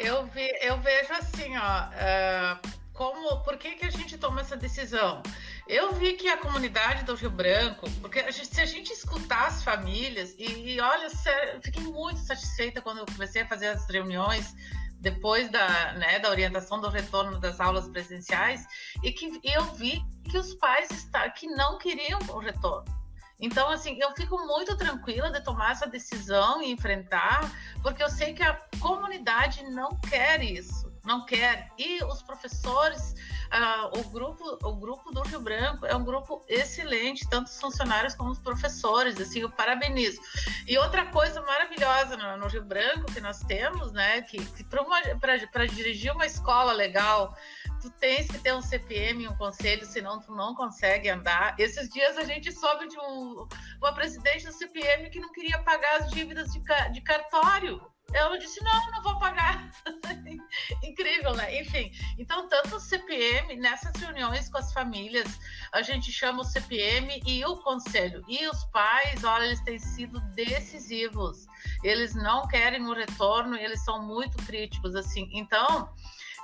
Eu, eu vejo assim, ó, é, como, por que, que a gente toma essa decisão? Eu vi que a comunidade do Rio Branco, porque a gente- se a gente escutar as famílias, e, e olha, sério, fiquei muito satisfeita quando eu comecei a fazer as reuniões depois da, né, da orientação do retorno das aulas presenciais, e que e eu vi que os pais está, que não queriam o retorno. Então, assim, eu fico muito tranquila de tomar essa decisão e enfrentar, porque eu sei que a comunidade não quer isso, não quer. E os professores, ah, o, grupo, o grupo do Rio Branco é um grupo excelente, tanto os funcionários como os professores, assim, eu parabenizo. E outra coisa maravilhosa no, no Rio Branco que nós temos, né, que, que para dirigir uma escola legal, tu tens que ter um CPM um conselho, senão tu não consegue andar. Esses dias a gente soube de um, uma presidente do CPM que não queria pagar as dívidas de, de cartório. Ela disse, não, não vou pagar. *laughs* Incrível, né? Enfim, então tanto o CPM, nessas reuniões com as famílias, a gente chama o CPM e o conselho. E os pais, olha, eles têm sido decisivos. Eles não querem o retorno, eles são muito críticos, assim. Então,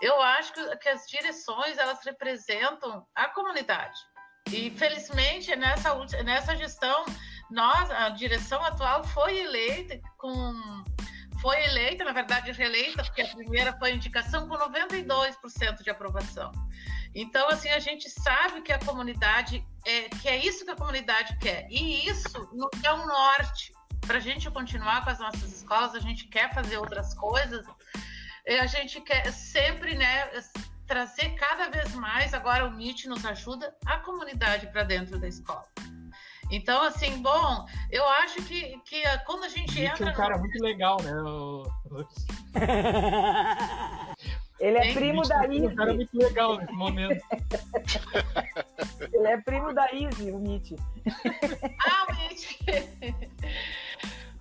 eu acho que, que as direções, elas representam a comunidade. E, felizmente, nessa, nessa gestão, nós, a direção atual foi eleita com foi eleita, na verdade, reeleita, porque a primeira foi a indicação com 92% de aprovação. Então, assim, a gente sabe que a comunidade, é, que é isso que a comunidade quer. E isso nos dá um norte. Para a gente continuar com as nossas escolas, a gente quer fazer outras coisas, a gente quer sempre, né, trazer cada vez mais, agora o MIT nos ajuda, a comunidade para dentro da escola. Então, assim, bom, eu acho que, que quando a gente Gente, entra é um cara no- muito legal, né? o- *laughs* Ele é Hein? primo da é um cara Izzy. muito legal nesse momento. Ele é primo da Izzy, o Nietzsche. Ah, Mitch. *laughs*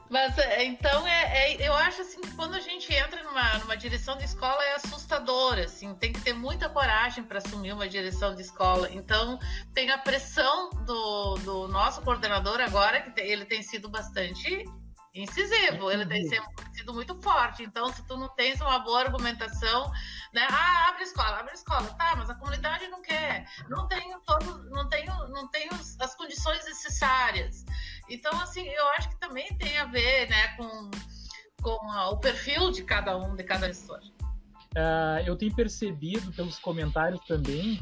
Mas é, então é, é- eu acho assim que quando a gente entra numa, numa direção de escola é assustador, assim, tem que ter muita coragem para assumir uma direção de escola. Então tem a pressão do, do nosso coordenador agora, que ele tem sido bastante incisivo, ele tem sido, sido muito forte. Então, se tu não tens uma boa argumentação, né? Ah, abre escola, abre escola, tá, mas a comunidade não quer, não tenho não tenho, não tenho as condições necessárias. Então, assim, eu acho que também tem a ver, né, com, com a- o perfil de cada um, de cada gestor. Ah, eu tenho percebido pelos comentários também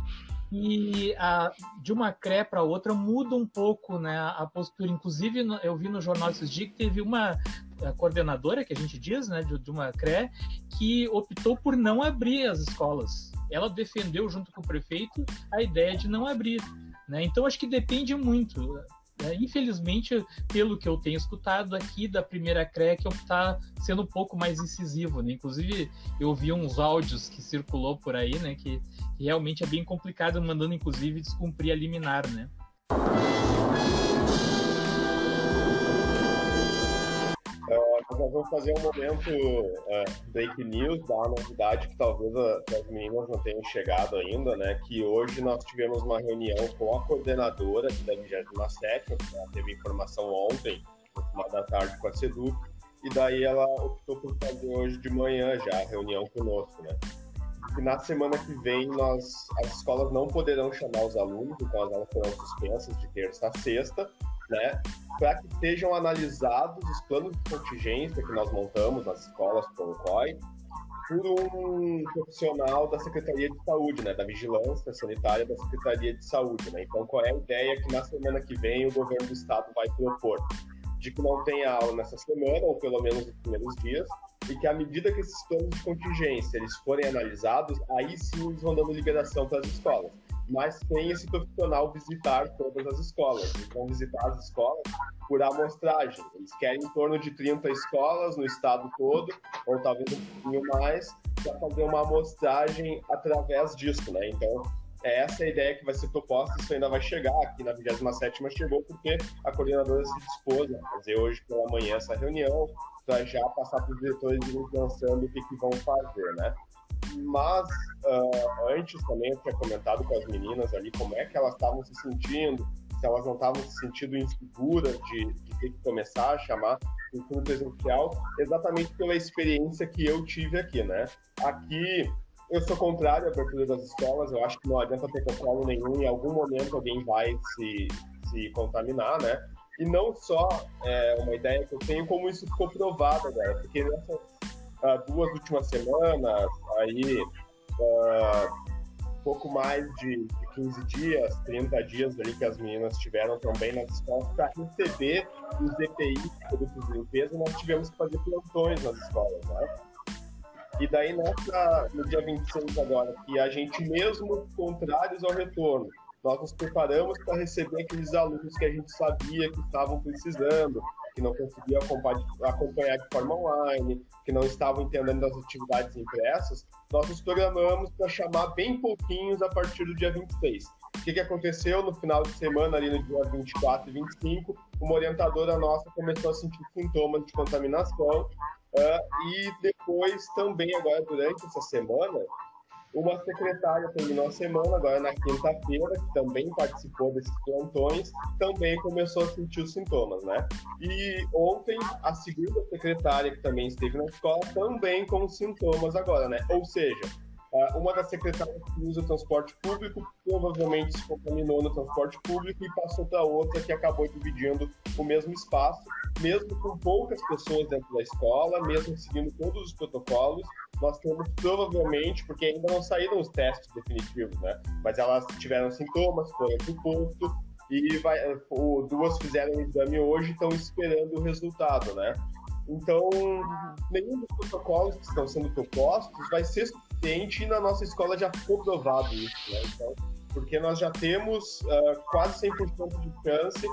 a- de uma CRE para outra muda um pouco né, a postura. Inclusive, no- eu vi no jornal esses dias que teve uma a coordenadora, que a gente diz, né, de, de uma CRE, que optou por não abrir as escolas. Ela defendeu, junto com o prefeito, a ideia de não abrir. Né? Então, acho que depende muito. Né? Infelizmente, pelo que eu tenho escutado aqui da primeira CRE, que está sendo um pouco mais incisivo. Né? Inclusive, eu vi uns áudios que circulou por aí, né, que que realmente é bem complicado, mandando inclusive descumprir a liminar, né? Nós vamos fazer um momento é, break news, uma novidade que talvez a- as meninas não tenham chegado ainda, né? Que hoje nós tivemos uma reunião com a coordenadora da 27, que ela teve informação ontem, final da tarde com a SEDUC, e daí ela optou por fazer hoje de manhã já a reunião conosco, né? E na semana que vem nós, as escolas não poderão chamar os alunos, então as aulas serão suspensas de terça a sexta, né? para que sejam analisados os planos de contingência que nós montamos nas escolas com o COI por um profissional da Secretaria de Saúde, né, da Vigilância Sanitária da Secretaria de Saúde. Né? Então, qual é a ideia que na semana que vem o governo do estado vai propor? De que não tenha aula nessa semana, ou pelo menos nos primeiros dias, e que à medida que esses planos de contingência eles forem analisados, aí sim eles vão dando liberação para as escolas mas tem esse profissional visitar todas as escolas. Eles vão visitar as escolas por amostragem. Eles querem em torno de 30 escolas no estado todo, ou talvez um pouquinho mais, para fazer uma amostragem através disso, né? Então, é essa a ideia que vai ser proposta, isso ainda vai chegar aqui na 27ª chegou porque a coordenadora se dispôs a fazer hoje pela manhã essa reunião para já passar para os diretores irem pensando o que, que vão fazer, né? Mas uh, antes também eu tinha comentado com as meninas ali como é que elas estavam se sentindo se elas não estavam se sentindo inseguras de, de ter que começar a chamar o ensino presencial, exatamente pela experiência que eu tive aqui, né? Aqui eu sou contrário à abertura das escolas, eu acho que não adianta ter controle nenhum, em algum momento alguém vai se, se contaminar, né? E não só é, uma ideia que eu tenho, como isso ficou provado agora, porque nessas uh, duas últimas semanas, aí, uh, pouco mais de, de 15 dias, 30 dias ali que as meninas tiveram também nas escolas, para receber os EPI, produtos de limpeza, nós tivemos que fazer plantões nas escolas, né? E daí, nessa, no dia 26 agora, que a gente mesmo contrários ao retorno, nós nos preparamos para receber aqueles alunos que a gente sabia que estavam precisando, que não conseguiam acompanhar de forma online, que não estavam entendendo as atividades impressas, nós nos programamos para chamar bem pouquinhos a partir do dia 26. O que, que aconteceu no final de semana, ali no dia 24 e 25? Uma orientadora nossa começou a sentir sintomas de contaminação uh, e depois também, agora durante essa semana, uma secretária terminou a semana, agora na quinta-feira, que também participou desses plantões, também começou a sentir os sintomas, né? E ontem, a segunda secretária, que também esteve na escola, também com sintomas agora, né? Ou seja, uma das secretárias que usa o transporte público provavelmente se contaminou no transporte público e passou para outra que acabou dividindo o mesmo espaço, mesmo com poucas pessoas dentro da escola, mesmo seguindo todos os protocolos, nós temos provavelmente, porque ainda não saíram os testes definitivos, né? Mas elas tiveram sintomas, foram pro posto e vai, o, duas fizeram o exame hoje e estão esperando o resultado, né? Então, nenhum dos protocolos que estão sendo propostos vai ser suficiente e na nossa escola já ficou provado isso, né? Então, porque nós já temos uh, quase 100% de chance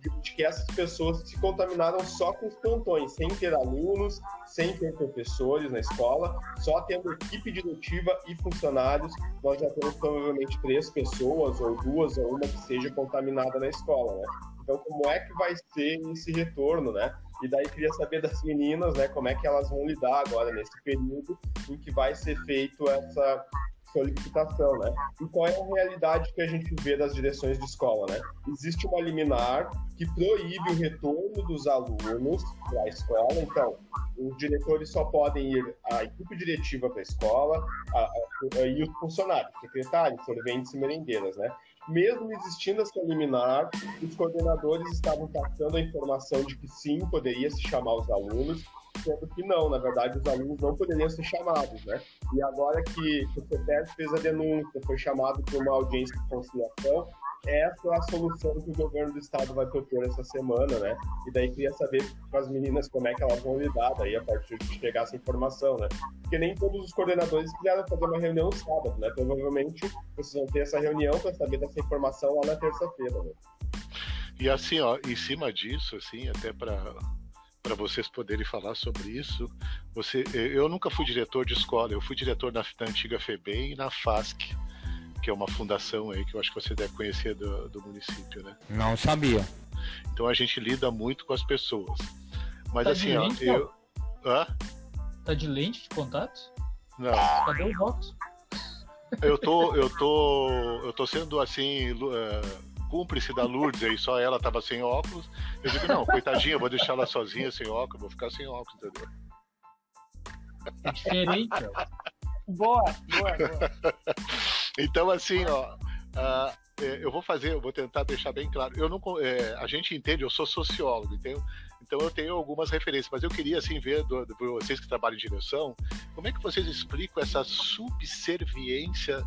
de que essas pessoas se contaminaram só com os plantões, sem ter alunos, sem ter professores na escola, só tendo equipe diretiva e funcionários. Nós já temos provavelmente três pessoas, ou duas, ou uma que seja contaminada na escola, né? Então, como é que vai ser esse retorno, né? E daí queria saber das meninas, né, como é que elas vão lidar agora nesse período em que vai ser feito essa solicitação, né? E qual é a realidade que a gente vê das direções de escola, né? Existe uma liminar que proíbe o retorno dos alunos para a escola, então os diretores só podem ir a equipe diretiva para a escola e os funcionários, secretários, serventes e merendeiras, né? Mesmo existindo essa liminar, os coordenadores estavam passando a informação de que sim, poderia se chamar os alunos, sendo que não, na verdade os alunos não poderiam ser chamados, né? E agora que, o CETES fez a denúncia, foi chamado para uma audiência de conciliação, essa é a solução que o governo do estado vai propor essa semana, né? E daí queria saber com as meninas como é que elas vão lidar daí a partir de chegar essa informação, né? Porque nem todos os coordenadores quiseram fazer uma reunião sábado, né? Provavelmente vocês vão ter essa reunião para saber dessa informação lá na terça-feira, né? E assim, ó, em cima disso, assim, até para para vocês poderem falar sobre isso. Você, eu nunca fui diretor de escola, eu fui diretor na, na antiga FEBEM e na FASC, que é uma fundação aí que eu acho que você deve conhecer do, do município, né? Não sabia. Então a gente lida muito com as pessoas. Mas tá assim, ó, lente, eu. Hã? Tá de lente de contato? Não. Cadê o voto? Eu tô, eu tô, eu tô sendo assim. Uh, cúmplice da Lourdes aí, só ela tava sem óculos. Eu digo, não, coitadinha, vou deixar ela sozinha sem óculos, vou ficar sem óculos, entendeu? É diferente, ó. Boa, boa, boa. *laughs* então, assim, ó. Uh, eu vou fazer, eu vou tentar deixar bem claro. Eu não, é, a gente entende, eu sou sociólogo, entendeu? Então eu tenho algumas referências, mas eu queria assim ver do, do, vocês que trabalham em direção, como é que vocês explicam essa subserviência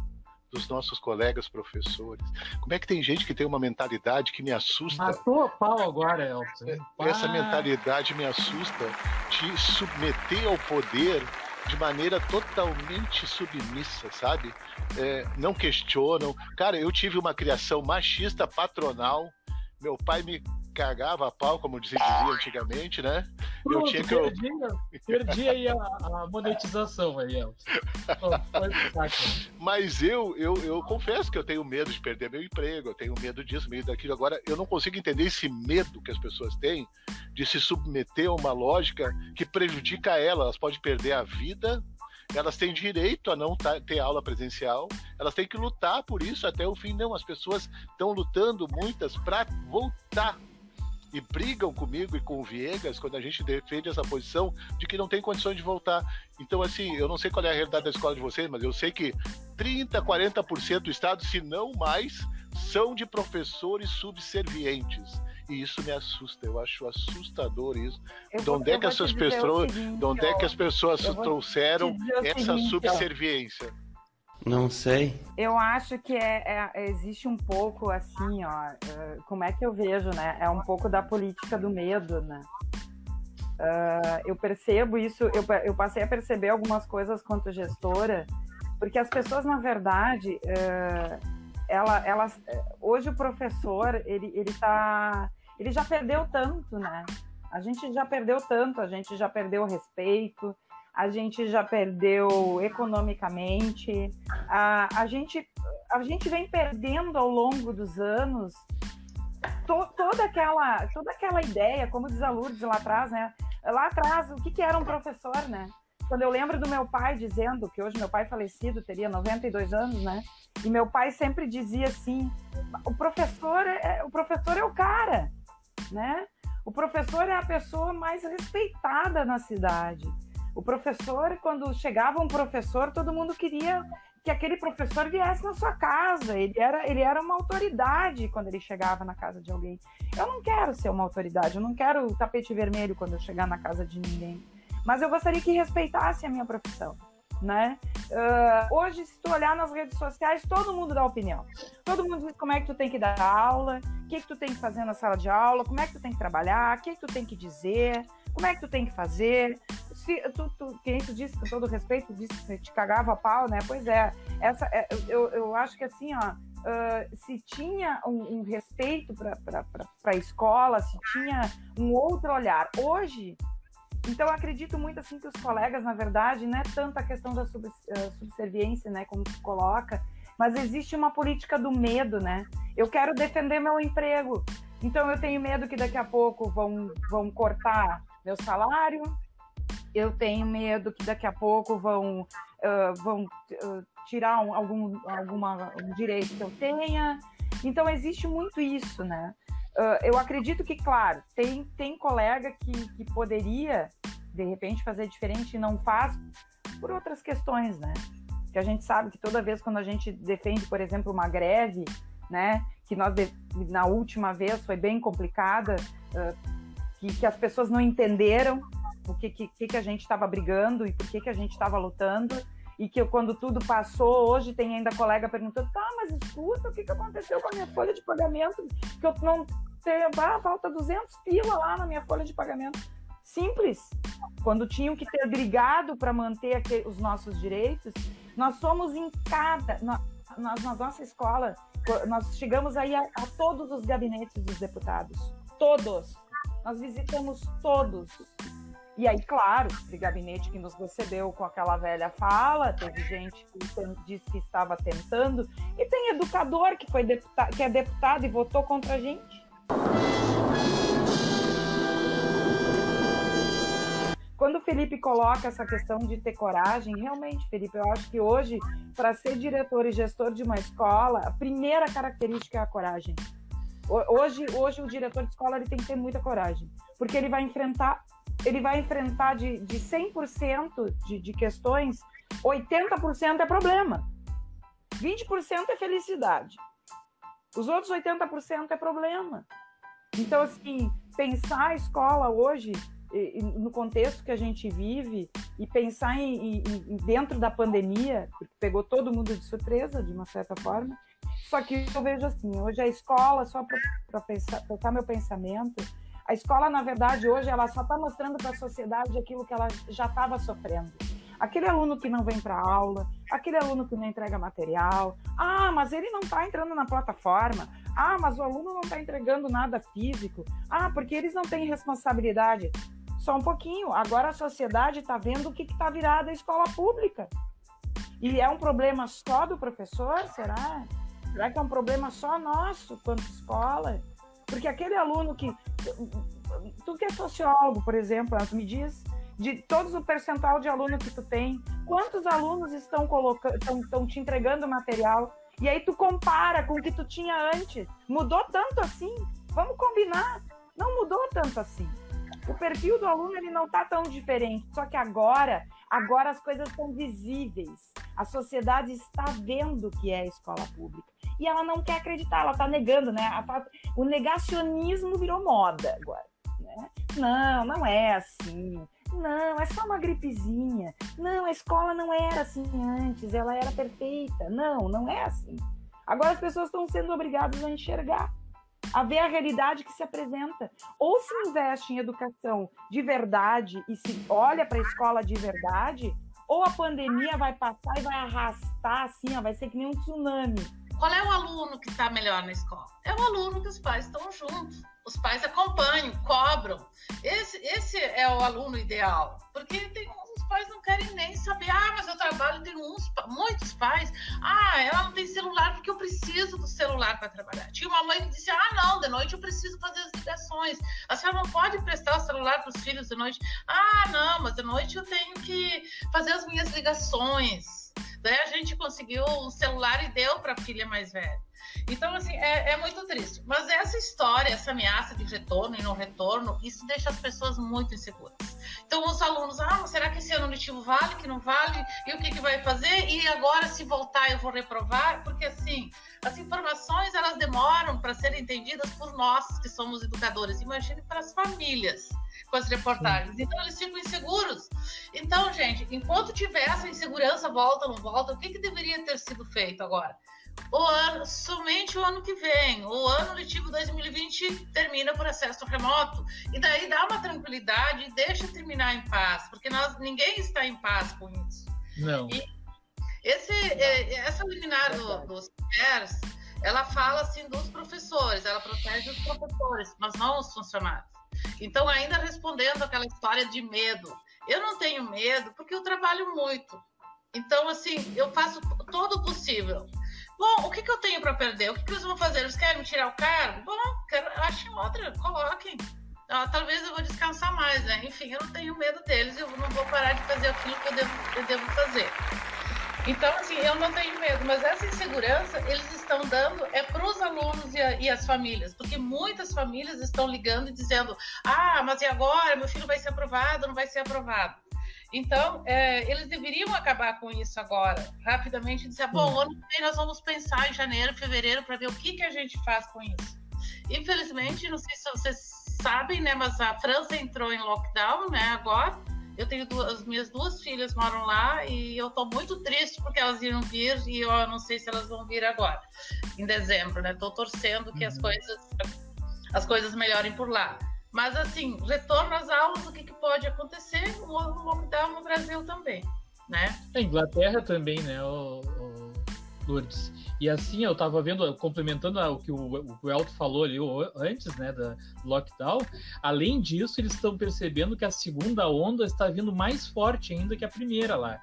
dos nossos colegas professores. Como é que tem gente que tem uma mentalidade que me assusta? Matou a pau agora, Elton. Essa mentalidade me assusta de submeter ao poder de maneira totalmente submissa, sabe? É, não questionam. Cara, eu tive uma criação machista patronal. Meu pai me cagava a pau, como se dizia antigamente, né? Pronto, eu tinha que. Perdi, perdi aí a, a monetização aí. Mas eu, eu, eu confesso que eu tenho medo de perder meu emprego, eu tenho medo disso, medo daquilo. Agora, eu não consigo entender esse medo que as pessoas têm de se submeter a uma lógica que prejudica ela. Elas podem perder a vida elas têm direito a não ter aula presencial, elas têm que lutar por isso até o fim. Não, as pessoas estão lutando muitas para voltar e brigam comigo e com o Viegas quando a gente defende essa posição de que não tem condições de voltar. Então, assim, eu não sei qual é a realidade da escola de vocês, mas eu sei que 30, 40% do estado, se não mais, são de professores subservientes. E isso me assusta, eu acho assustador isso. Eu de onde é que pessoas, seguinte, de onde é que as pessoas trouxeram essa seguinte, subserviência? Não sei. Eu acho que é, é, existe um pouco assim, ó. Uh, como é que eu vejo, né? É um pouco da política do medo, né? Uh, eu percebo isso, eu, eu passei a perceber algumas coisas quanto gestora, porque as pessoas, na verdade, uh, ela, elas, hoje o professor, ele, ele tá, ele já perdeu tanto, né? A gente já perdeu tanto, a gente já perdeu o respeito, a gente já perdeu economicamente, a, a, gente, a gente vem perdendo ao longo dos anos to, toda, aquela, toda aquela ideia, como diz a Lourdes lá atrás, né? Lá atrás, o que, que era um professor, né? Quando eu lembro do meu pai dizendo, que hoje meu pai falecido, teria 92 anos, né? E meu pai sempre dizia assim: o professor é, o professor é o cara, né? O professor é a pessoa mais respeitada na cidade. O professor, quando chegava um professor, todo mundo queria que aquele professor viesse na sua casa. Ele era, ele era uma autoridade quando ele chegava na casa de alguém. Eu não quero ser uma autoridade, eu não quero tapete vermelho quando eu chegar na casa de ninguém. Mas eu gostaria que respeitasse a minha profissão né? Uh, hoje, se tu olhar nas redes sociais, todo mundo dá opinião. Todo mundo diz como é que tu tem que dar aula, o que, que tu tem que fazer na sala de aula, como é que tu tem que trabalhar, o que, que tu tem que dizer, como é que tu tem que fazer. Se, tu, tu, quem tu disse, com todo respeito, disse que te cagava pau, né? Pois é, essa, é, eu, eu acho que assim, ó, uh, se tinha um, um respeito para a escola, se tinha um outro olhar. Hoje, então, acredito muito assim que os colegas, na verdade, não é tanto a questão da sub, uh, subserviência, né, como tu coloca, mas existe uma política do medo, né? Eu quero defender meu emprego, então eu tenho medo que daqui a pouco vão, vão cortar meu salário, eu tenho medo que daqui a pouco vão, uh, vão uh, tirar um, algum alguma, um direito que eu tenha. Então, existe muito isso, né? Uh, eu acredito que, claro, tem, tem colega que, que poderia, de repente, fazer diferente e não faz por outras questões, né? Que a gente sabe que toda vez quando a gente defende, por exemplo, uma greve, né? Que nós, na última vez, foi bem complicada, que, que as pessoas não entenderam o que, que, que a gente estava brigando e por que, que a gente estava lutando e que quando tudo passou, hoje tem ainda colega perguntando, tá, mas escuta, o que, que aconteceu com a minha folha de pagamento? Que eu não tenho, ah, falta 200 pila lá na minha folha de pagamento. Simples. Quando tinham que ter brigado para manter aqui, os nossos direitos, nós somos em cada, nós, na nossa escola, nós chegamos aí a, a todos os gabinetes dos deputados, todos. Nós visitamos todos e aí, claro, de gabinete que nos recebeu com aquela velha fala, teve gente que disse que estava tentando, e tem educador que, foi deputado, que é deputado e votou contra a gente. Quando o Felipe coloca essa questão de ter coragem, realmente, Felipe, eu acho que hoje, para ser diretor e gestor de uma escola, a primeira característica é a coragem. Hoje, hoje o diretor de escola ele tem que ter muita coragem, porque ele vai enfrentar ele vai enfrentar de, de 100% de, de questões, 80% é problema. 20% é felicidade. Os outros 80% é problema. Então, assim, pensar a escola hoje, no contexto que a gente vive, e pensar em, em, dentro da pandemia, porque pegou todo mundo de surpresa, de uma certa forma. Só que eu vejo assim, hoje a escola, só para tocar meu pensamento, a escola, na verdade, hoje, ela só está mostrando para a sociedade aquilo que ela já estava sofrendo. Aquele aluno que não vem para aula, aquele aluno que não entrega material. Ah, mas ele não está entrando na plataforma. Ah, mas o aluno não está entregando nada físico. Ah, porque eles não têm responsabilidade. Só um pouquinho. Agora a sociedade está vendo o que está virada a escola pública. E é um problema só do professor? Será? Será que é um problema só nosso, quanto escola? Porque aquele aluno que. Tu que é sociólogo, por exemplo, me diz de todos o percentual de aluno que tu tem, quantos alunos estão colocando, estão te entregando material, e aí tu compara com o que tu tinha antes. Mudou tanto assim? Vamos combinar. Não mudou tanto assim. O perfil do aluno ele não está tão diferente, só que agora, agora as coisas estão visíveis. A sociedade está vendo o que é a escola pública e ela não quer acreditar, ela está negando, né? O negacionismo virou moda agora. Né? Não, não é assim. Não, é só uma gripezinha. Não, a escola não era assim antes, ela era perfeita. Não, não é assim. Agora as pessoas estão sendo obrigadas a enxergar, a ver a realidade que se apresenta. Ou se investe em educação de verdade e se olha para a escola de verdade, ou a pandemia vai passar e vai arrastar assim, ó, vai ser que nem um tsunami qual é o aluno que está melhor na escola? É o aluno que os pais estão juntos. Os pais acompanham, cobram. Esse, esse é o aluno ideal. Porque tem, os pais não querem nem saber. Ah, mas eu trabalho, tem uns, muitos pais. Ah, ela não tem celular porque eu preciso do celular para trabalhar. Tinha uma mãe que disse: Ah, não, de noite eu preciso fazer as ligações. A senhora não pode prestar o celular para os filhos de noite. Ah, não, mas de noite eu tenho que fazer as minhas ligações Daí a gente conseguiu um celular e deu para a filha mais velha. Então, assim, é, é, muito triste. Mas essa história, essa ameaça de retorno e não retorno, isso deixa as pessoas muito inseguras. Então, os alunos, ah, será que esse ano letivo vale, que não vale? E o que, que vai fazer? E agora, se voltar, eu vou reprovar? Porque, assim, as informações, elas demoram para serem entendidas por nós, que somos educadores. Imagine para as famílias com as reportagens. Então eles ficam inseguros. Então, gente, enquanto tiver essa insegurança, volta, não volta, o que, que deveria ter sido feito agora? O ano, somente o ano que vem, o ano letivo 2020 termina por acesso remoto, e daí dá uma tranquilidade e deixa terminar em paz, porque nós, ninguém está em paz com isso. Não. E esse, é, essa liminar do, dos CERS, ela fala assim dos professores, ela protege os professores, mas não os funcionários. Então, ainda respondendo aquela história de medo, eu não tenho medo porque eu trabalho muito. Então, assim, eu faço todo o possível. Bom, o que, que eu tenho para perder? O que, que eles vão fazer? Eles querem me tirar o cargo? Bom, achem outra, coloquem. Ah, talvez eu vou descansar mais, né? Enfim, eu não tenho medo deles, eu não vou parar de fazer aquilo que eu devo, eu devo fazer. Então, assim, eu não tenho medo, mas essa insegurança eles estão dando é para os alunos e, a, e, as famílias, porque muitas famílias estão ligando e dizendo: ah, mas e agora? Meu filho vai ser aprovado, não vai ser aprovado. Então, é, eles deveriam acabar com isso agora, rapidamente, e dizer: bom, ano que vem nós vamos pensar em janeiro, fevereiro, para ver o que, que a gente faz com isso. Infelizmente, não sei se vocês sabem, né, mas a França entrou em lockdown, né, agora. Eu tenho duas, as minhas duas filhas moram lá e eu tô muito triste porque elas iam vir e eu não sei se elas vão vir agora, em dezembro, né? Tô torcendo que uhum. as coisas as coisas melhorem por lá. Mas assim, retorno às aulas, o que, que pode acontecer? Um lockdown no Brasil também, né? A Inglaterra também, né, o Lourdes. E assim, eu estava vendo, complementando o que o, o Elton falou ali antes, né, da lockdown, além disso, eles estão percebendo que a segunda onda está vindo mais forte ainda que a primeira lá,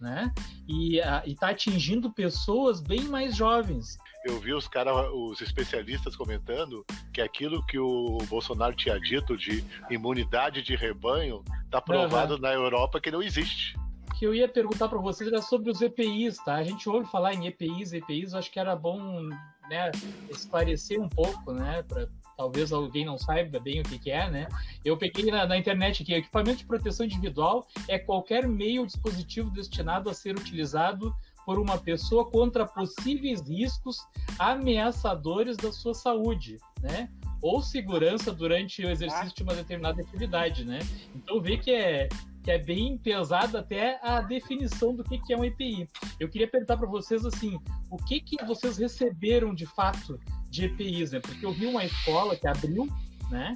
né? E está atingindo pessoas bem mais jovens. Eu vi os caras, os especialistas comentando que aquilo que o Bolsonaro tinha dito de imunidade de rebanho está provado uhum. na Europa que não existe que eu ia perguntar para vocês era sobre os EPIs, tá? A gente ouve falar em EPIs, EPIs, acho que era bom né, esclarecer um pouco, né? Pra, talvez alguém não saiba bem o que, que é, né? Eu peguei na, na internet que equipamento de proteção individual é qualquer meio ou dispositivo destinado a ser utilizado por uma pessoa contra possíveis riscos ameaçadores da sua saúde, né? Ou segurança durante o exercício de uma determinada atividade, né? Então vê que é que é bem pesado até a definição do que, que é um EPI. Eu queria perguntar para vocês assim, o que, que vocês receberam de fato de EPIs, né? Porque eu vi uma escola que abriu, né?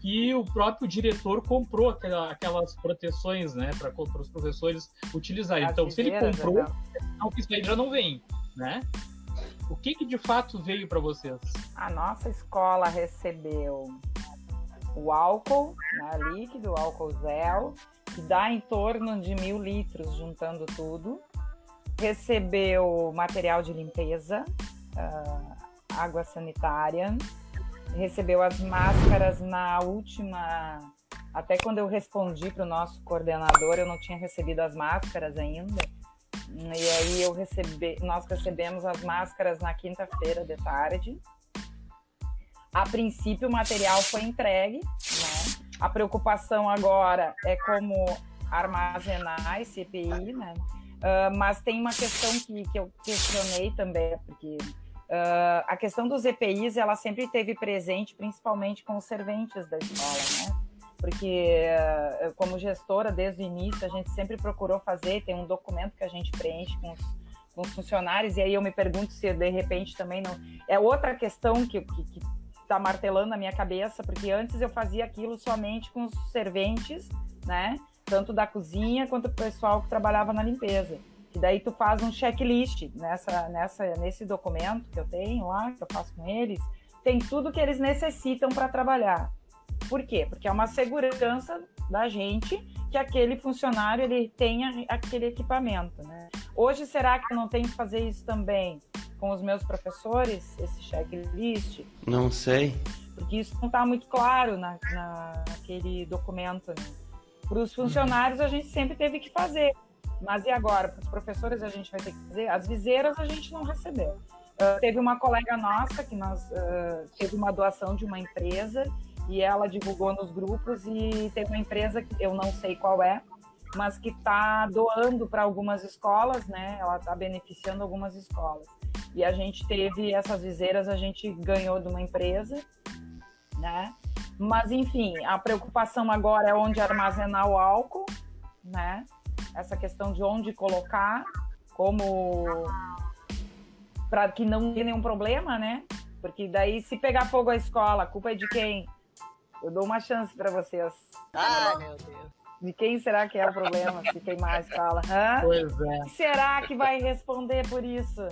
que o próprio diretor comprou aquela, aquelas proteções, né, para os professores utilizarem. Então, se ele comprou, não, isso aí já não vem, né? O que, que de fato veio para vocês? A nossa escola recebeu o álcool né, líquido, álcool gel, que dá em torno de mil litros, juntando tudo. Recebeu material de limpeza, uh, água sanitária, recebeu as máscaras na última Até quando eu respondi para o nosso coordenador, eu não tinha recebido as máscaras ainda. E aí eu recebi, nós recebemos as máscaras na quinta-feira de tarde. A princípio o material foi entregue? A preocupação agora é como armazenar esse EPI, né? Uh, mas tem uma questão que, que eu questionei também, porque uh, a questão dos EPIs ela sempre teve presente, principalmente com os serventes da escola, né? Porque uh, como gestora desde o início a gente sempre procurou fazer, tem um documento que a gente preenche com os, com os funcionários e aí eu me pergunto se de repente também não é outra questão que, que, que tá martelando na minha cabeça, porque antes eu fazia aquilo somente com os serventes, né? tanto da cozinha quanto do pessoal que trabalhava na limpeza. E daí tu faz um checklist nessa, nessa, nesse documento que eu tenho lá, que eu faço com eles, tem tudo que eles necessitam para trabalhar. Por quê? Porque é uma segurança da gente que aquele funcionário ele tenha aquele equipamento, né? Hoje será que eu não tenho que fazer isso também com os meus professores, esse checklist? Não sei. Porque isso não está muito claro na, na, naquele documento, né? Para os funcionários, a gente sempre teve que fazer. Mas e agora? Para os professores, a gente vai ter que fazer? As viseiras, a gente não recebeu. Uh, teve uma colega nossa que nós uh, teve uma doação de uma empresa e ela divulgou nos grupos e tem uma empresa que eu não sei qual é, mas que está doando para algumas escolas, né? Ela está beneficiando algumas escolas. E a gente teve essas viseiras, a gente ganhou de uma empresa, né? Mas, enfim, a preocupação agora é onde armazenar o álcool, né? Essa questão de onde colocar, como para que não tenha nenhum problema, né? Porque daí, se pegar fogo a escola, a culpa é de quem? Eu dou uma chance para vocês. Ai, meu Deus. De quem será que é o problema se queimar a escola? Hã? Pois é. Será que vai responder por isso?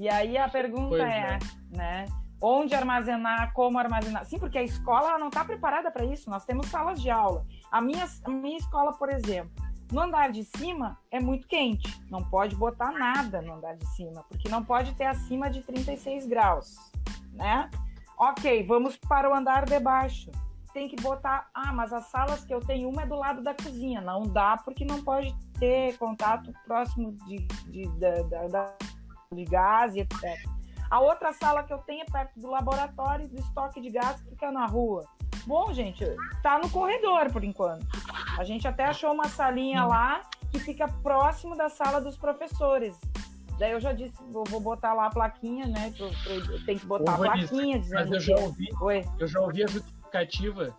E aí a pergunta é, é, né? onde armazenar, como armazenar. Sim, porque a escola não está preparada para isso. Nós temos salas de aula. A minha, a minha escola, por exemplo, no andar de cima é muito quente. Não pode botar nada no andar de cima, porque não pode ter acima de 36 graus, né? Ok, vamos para o andar de baixo. Tem que botar. Ah, mas as salas que eu tenho, uma é do lado da cozinha. Não dá, porque não pode ter contato próximo de, de, de, de, de gás e etc. A outra sala que eu tenho é perto do laboratório do estoque de gás que fica na rua. Bom, gente, tá no corredor por enquanto. A gente até achou uma salinha lá que fica próximo da sala dos professores. Daí eu já disse, vou, vou botar lá a plaquinha, né? Pro, pro, tem que botar Ô, a plaquinha dizendo. Mas eu já ouvi, Oi. eu já ouvi a justificativa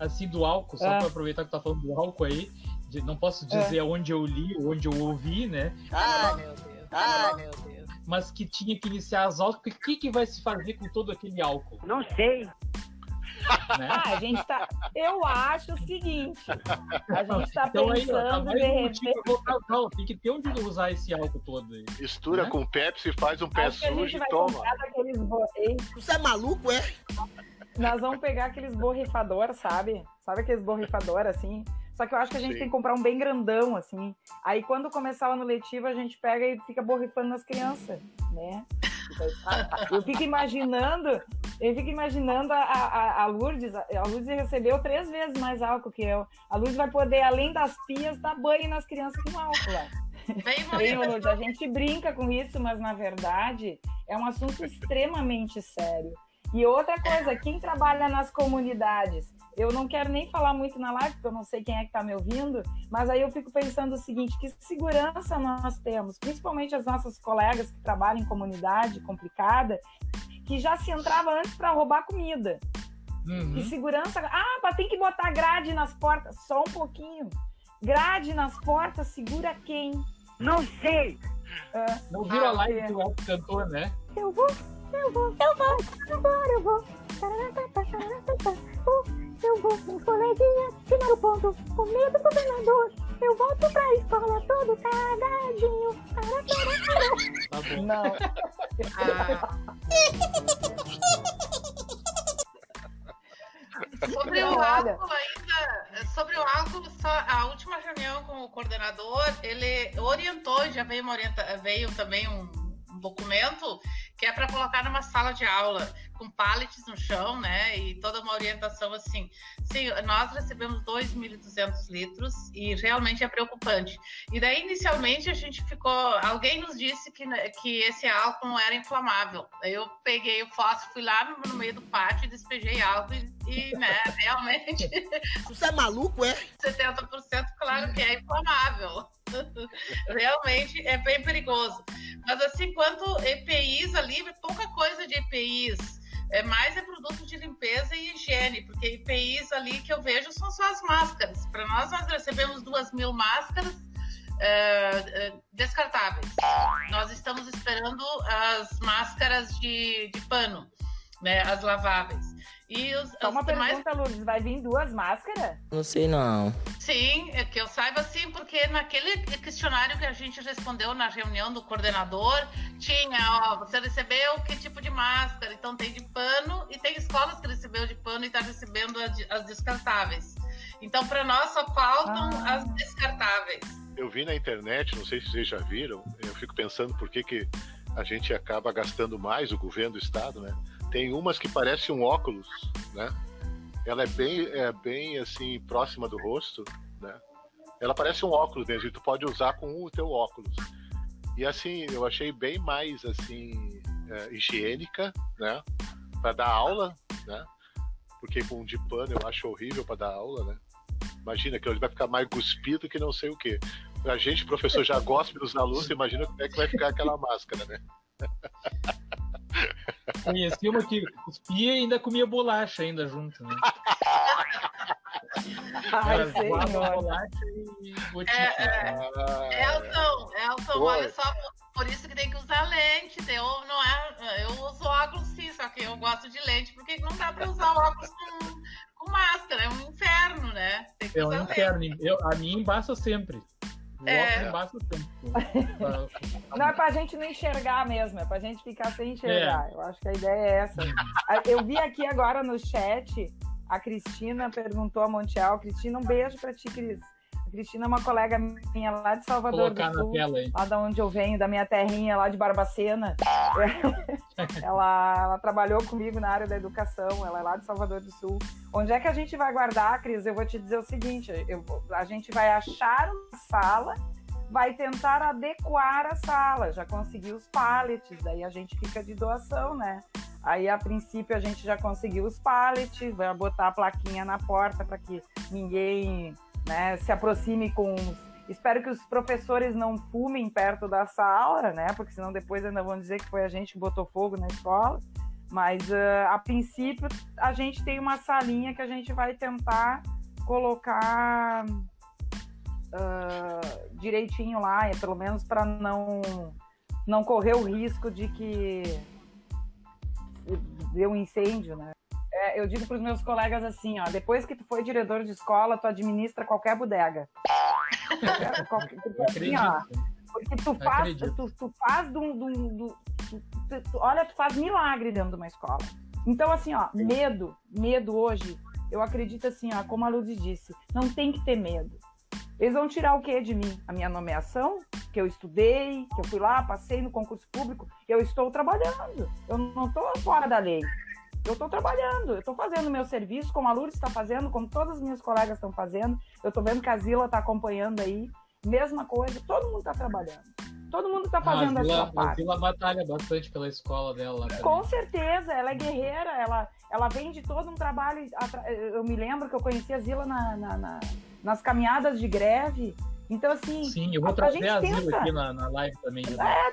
assim do álcool, só é. para aproveitar que tá falando do álcool aí. De, não posso dizer é. onde eu li, onde eu ouvi, né? Ah, meu Deus. Ah, meu Deus mas que tinha que iniciar as aulas, porque o que, que vai se fazer com todo aquele álcool? Não sei. Né? Ah, a gente tá. Eu acho o seguinte: a gente tá então, pensando aí, ó, tá de repente. Não, tem que ter onde usar esse álcool todo aí. Mistura né? com Pepsi, faz um pé acho sujo e toma. Você é maluco, é? Nós vamos pegar aqueles borrifadores, sabe? Sabe aqueles borrifadores assim? Só que eu acho que a gente Sim. tem que comprar um bem grandão, assim. Aí quando começar o ano letivo, a gente pega e fica borrifando nas crianças, né? Eu fico imaginando, eu fico imaginando a, a, a Lourdes, a Lourdes recebeu três vezes mais álcool que eu. A Lourdes vai poder, além das pias, dar banho nas crianças com álcool lá. Bem, Lourdes, a gente brinca com isso, mas na verdade é um assunto extremamente sério. E outra coisa, quem trabalha nas comunidades eu não quero nem falar muito na live, porque eu não sei quem é que está me ouvindo, mas aí eu fico pensando o seguinte: que segurança nós temos, principalmente as nossas colegas que trabalham em comunidade complicada, que já se entrava antes para roubar comida. Uhum. Que segurança. Ah, mas tem que botar grade nas portas. Só um pouquinho. Grade nas portas segura quem? Não sei. É. Não viu ah, a live é. do Alto Cantor, né? Eu vou, eu vou, eu vou, agora eu vou. Eu vou com coleguinhas, final o ponto, com medo do governador. Eu volto pra escola todo cagadinho. Tá bom. Não. Ah. Sobre o álcool ainda, sobre o álcool, só a última reunião com o coordenador, ele orientou, já veio, uma orienta, veio também um, um documento que é para colocar numa sala de aula com pallets no chão, né? E toda uma orientação assim. Sim, nós recebemos 2.200 litros e realmente é preocupante. E daí, inicialmente, a gente ficou. Alguém nos disse que, que esse álcool não era inflamável. Eu peguei o fósforo, fui lá no, no meio do pátio e despejei álcool e, e né, *laughs* realmente. Você é maluco, é? 70% claro que é inflamável. *laughs* Realmente é bem perigoso. Mas assim, quanto EPIs ali, pouca coisa de EPIs. É mais é produto de limpeza e higiene, porque EPIs ali que eu vejo são só as máscaras. Para nós, nós recebemos duas mil máscaras é, descartáveis. Nós estamos esperando as máscaras de, de pano, né, as laváveis. E os, Só uma os pergunta, demais- Lourdes, vai vir duas máscaras? Não sei não. Sim, é que eu saiba sim, porque naquele questionário que a gente respondeu na reunião do coordenador, tinha, ó, você recebeu que tipo de máscara? Então tem de pano e tem escolas que recebeu de pano e está recebendo as descartáveis. Então para nós só faltam Ah. as descartáveis. Eu vi na internet, não sei se vocês já viram, eu fico pensando por que, que a gente acaba gastando mais, o governo do estado, né? Tem umas que parecem um óculos, né? Ela é bem, é bem assim, próxima do rosto, né? Ela parece um óculos mesmo, e tu pode usar com o teu óculos. E assim, eu achei bem mais assim, é, higiênica, né? Para dar aula, né? Porque com de pano eu acho horrível para dar aula, né? Imagina que ele vai ficar mais cuspido que não sei o quê. A gente, professor, já gosta dos alunos, imagina como é que vai ficar aquela máscara, né? *laughs* Conheci uma que cuspia e ainda comia bolacha ainda junto, né? Ai, bolacha e gotinha. É, é. Elton, Elton, Oi. olha só, por isso que tem que usar lente. Eu não é, eu uso óculos sim, só que eu gosto de lente, porque não dá para usar óculos com, com máscara, é um inferno, né? Tem que É um usar inferno. Eu, a minha embaça sempre. É. sempre. *laughs* Pra- Não é pra gente não enxergar mesmo, é pra gente ficar sem enxergar. É. Eu acho que a ideia é essa. *laughs* Eu vi aqui agora no chat, a Cristina perguntou a Montiel. Cristina, um beijo pra ti, Cris. Cristina é uma colega minha lá de Salvador colocar do Sul. lá da onde eu venho, da minha terrinha lá de Barbacena. *laughs* ela, ela trabalhou comigo na área da educação, ela é lá de Salvador do Sul. Onde é que a gente vai guardar, Cris? Eu vou te dizer o seguinte: eu a gente vai achar uma sala, vai tentar adequar a sala, já conseguiu os pallets, daí a gente fica de doação, né? Aí, a princípio, a gente já conseguiu os pallets, vai botar a plaquinha na porta para que ninguém né, se aproxime com Espero que os professores não fumem perto da sala, né? Porque senão depois ainda vão dizer que foi a gente que botou fogo na escola. Mas ah, a princípio a gente tem uma salinha que a gente vai tentar colocar ah, direitinho lá, é, pelo menos para não não correr o risco de que dê um incêndio, né? É, eu digo para os meus colegas assim, ó, depois que tu foi diretor de escola, tu administra qualquer bodega. Qualquer- qualquer- porque, assim, ó, porque tu faz, tu, tu faz um- do- tu- tu- tu- olha, tu faz milagre dentro de uma escola. Então, assim, ó, medo, medo hoje, eu acredito assim, ó, como a Luz disse, não tem que ter medo. Eles vão tirar o que de mim? A minha nomeação, que eu estudei, que eu fui lá, passei no concurso público, eu estou trabalhando. Eu não estou fora da lei. Eu estou trabalhando, eu estou fazendo o meu serviço, como a Lourdes está fazendo, como todas as minhas colegas estão fazendo. Eu estou vendo que a Zila está acompanhando aí. Mesma coisa, todo mundo está trabalhando. Todo mundo está fazendo a a Zila, sua a parte. Zila batalha bastante pela escola dela também. Com certeza, ela é guerreira, ela, ela vem de todo um trabalho. Eu me lembro que eu conheci a Zila na, na- na- nas caminhadas de greve. Então, assim. Sim, eu vou a- a trazer gente a Zila tenta. aqui na, na live também.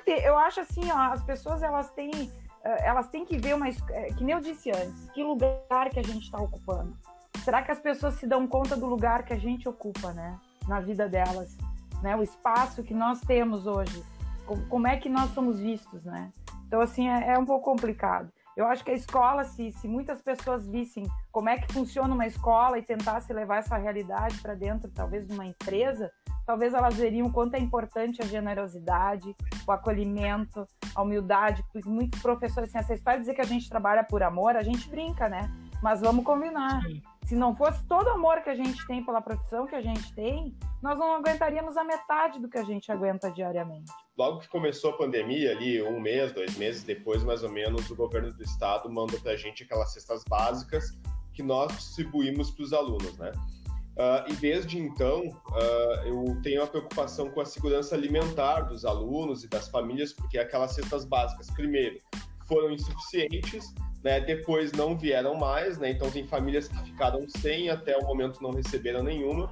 É, eu acho assim, ó, as pessoas elas têm, elas têm que ver uma, eh, que nem eu disse antes, que lugar que a gente está ocupando. Será que as pessoas se dão conta do lugar que a gente ocupa, né, na vida delas, né, o espaço que nós temos hoje, como é que nós somos vistos, né? Então assim é, é um pouco complicado. Eu acho que a escola, se, se muitas pessoas vissem como é que funciona uma escola e tentassem levar essa realidade para dentro, talvez, de uma empresa, talvez elas veriam o quanto é importante a generosidade, o acolhimento, a humildade, porque muitos professores, assim, essa história de dizer que a gente trabalha por amor, a gente brinca, né? Mas vamos combinar. Se não fosse todo o amor que a gente tem pela profissão que a gente tem, nós não aguentaríamos a metade do que a gente aguenta diariamente. Logo que começou a pandemia, ali um mês, dois meses depois, mais ou menos, o governo do estado mandou para a gente aquelas cestas básicas que nós distribuímos para os alunos, né? Uh, e desde então, uh, eu tenho a preocupação com a segurança alimentar dos alunos e das famílias, porque aquelas cestas básicas, primeiro, foram insuficientes, né, depois não vieram mais, né, então tem famílias que ficaram sem, até o momento não receberam nenhuma.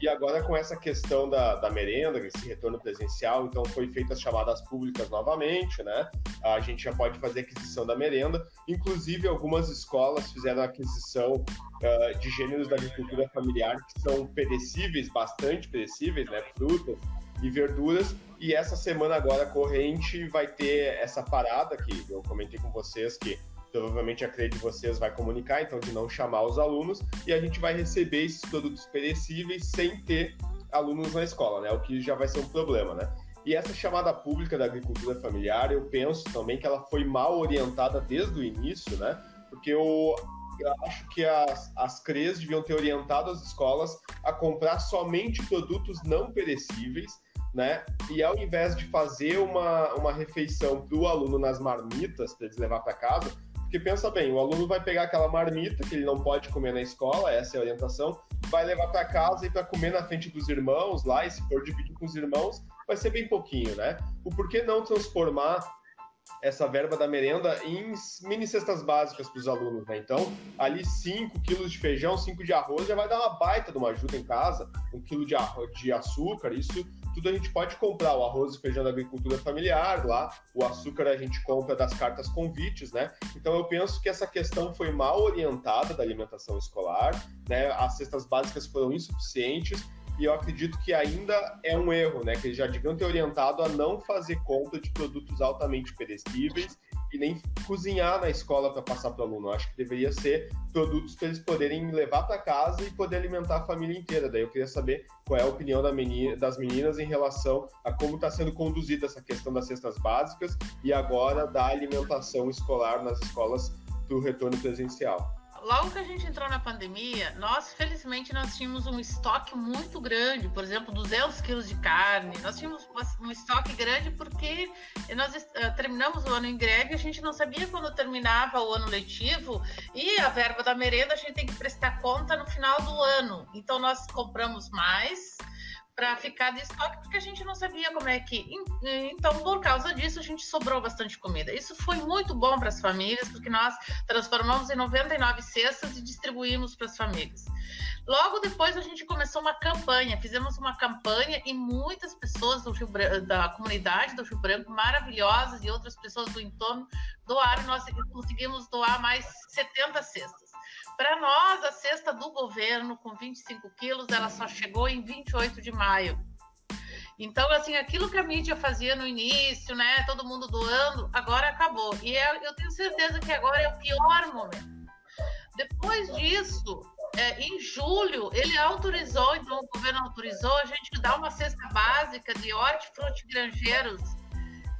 E agora com essa questão da, da merenda, esse retorno presencial, então foi feitas chamadas públicas novamente, né? A gente já pode fazer aquisição da merenda. Inclusive, algumas escolas fizeram aquisição uh, de gêneros da agricultura familiar que são perecíveis, bastante perecíveis, né? Frutas e verduras. E essa semana agora corrente vai ter essa parada que eu comentei com vocês que provavelmente a CRE de vocês vai comunicar, então de não chamar os alunos, e a gente vai receber esses produtos perecíveis sem ter alunos na escola, né? O que já vai ser um problema, né? E essa chamada pública da agricultura familiar, eu penso também que ela foi mal orientada desde o início, né? Porque eu, acho que as, as CREs deviam ter orientado as escolas a comprar somente produtos não perecíveis, né? E ao invés de fazer uma, uma refeição para o aluno nas marmitas, para eles levar para casa, porque pensa bem, o aluno vai pegar aquela marmita que ele não pode comer na escola, essa é a orientação, vai levar para casa e para comer na frente dos irmãos lá, e se for dividir com os irmãos, vai ser bem pouquinho, né? O porquê não transformar essa verba da merenda em mini cestas básicas para os alunos, né? Então, ali 5 quilos de feijão, 5 de arroz já vai dar uma baita de uma ajuda em casa, um quilo de, de açúcar, isso tudo a gente pode comprar. O arroz e feijão da agricultura familiar lá, o açúcar a gente compra das cartas convites, né? Então eu penso que essa questão foi mal orientada da alimentação escolar, né? As cestas básicas foram insuficientes e eu acredito que ainda é um erro, né? Que eles já deviam ter orientado a não fazer compra de produtos altamente perecíveis e nem cozinhar na escola para passar para o aluno. Eu acho que deveria ser produtos para eles poderem levar para casa e poder alimentar a família inteira. Daí eu queria saber qual é a opinião da menina, das meninas em relação a como está sendo conduzida essa questão das cestas básicas e agora da alimentação escolar nas escolas do retorno presencial logo que a gente entrou na pandemia, nós, felizmente, nós tínhamos um estoque muito grande, por exemplo, 200 quilos de carne. Nós tínhamos um estoque grande porque nós uh, terminamos o ano em greve, a gente não sabia quando terminava o ano letivo e a verba da merenda a gente tem que prestar conta no final do ano. Então, nós compramos mais para ficar de estoque, porque a gente não sabia como é que. Então, por causa disso, a gente sobrou bastante comida. Isso foi muito bom para as famílias, porque nós transformamos em 99 cestas e distribuímos para as famílias. Logo depois, a gente começou uma campanha, fizemos uma campanha e muitas pessoas Branco, da comunidade do Rio Branco, maravilhosas, e outras pessoas do entorno doaram. Nós conseguimos doar mais 70 cestas. Para nós, a cesta do governo com 25 quilos, ela só chegou em 28 de maio. Então, assim, aquilo que a mídia fazia no início, né, todo mundo doando, agora acabou. E é, eu tenho certeza que agora é o pior momento. Depois disso, é, em julho, ele autorizou, então o governo autorizou a gente dar uma cesta básica de hortifruti granjeiros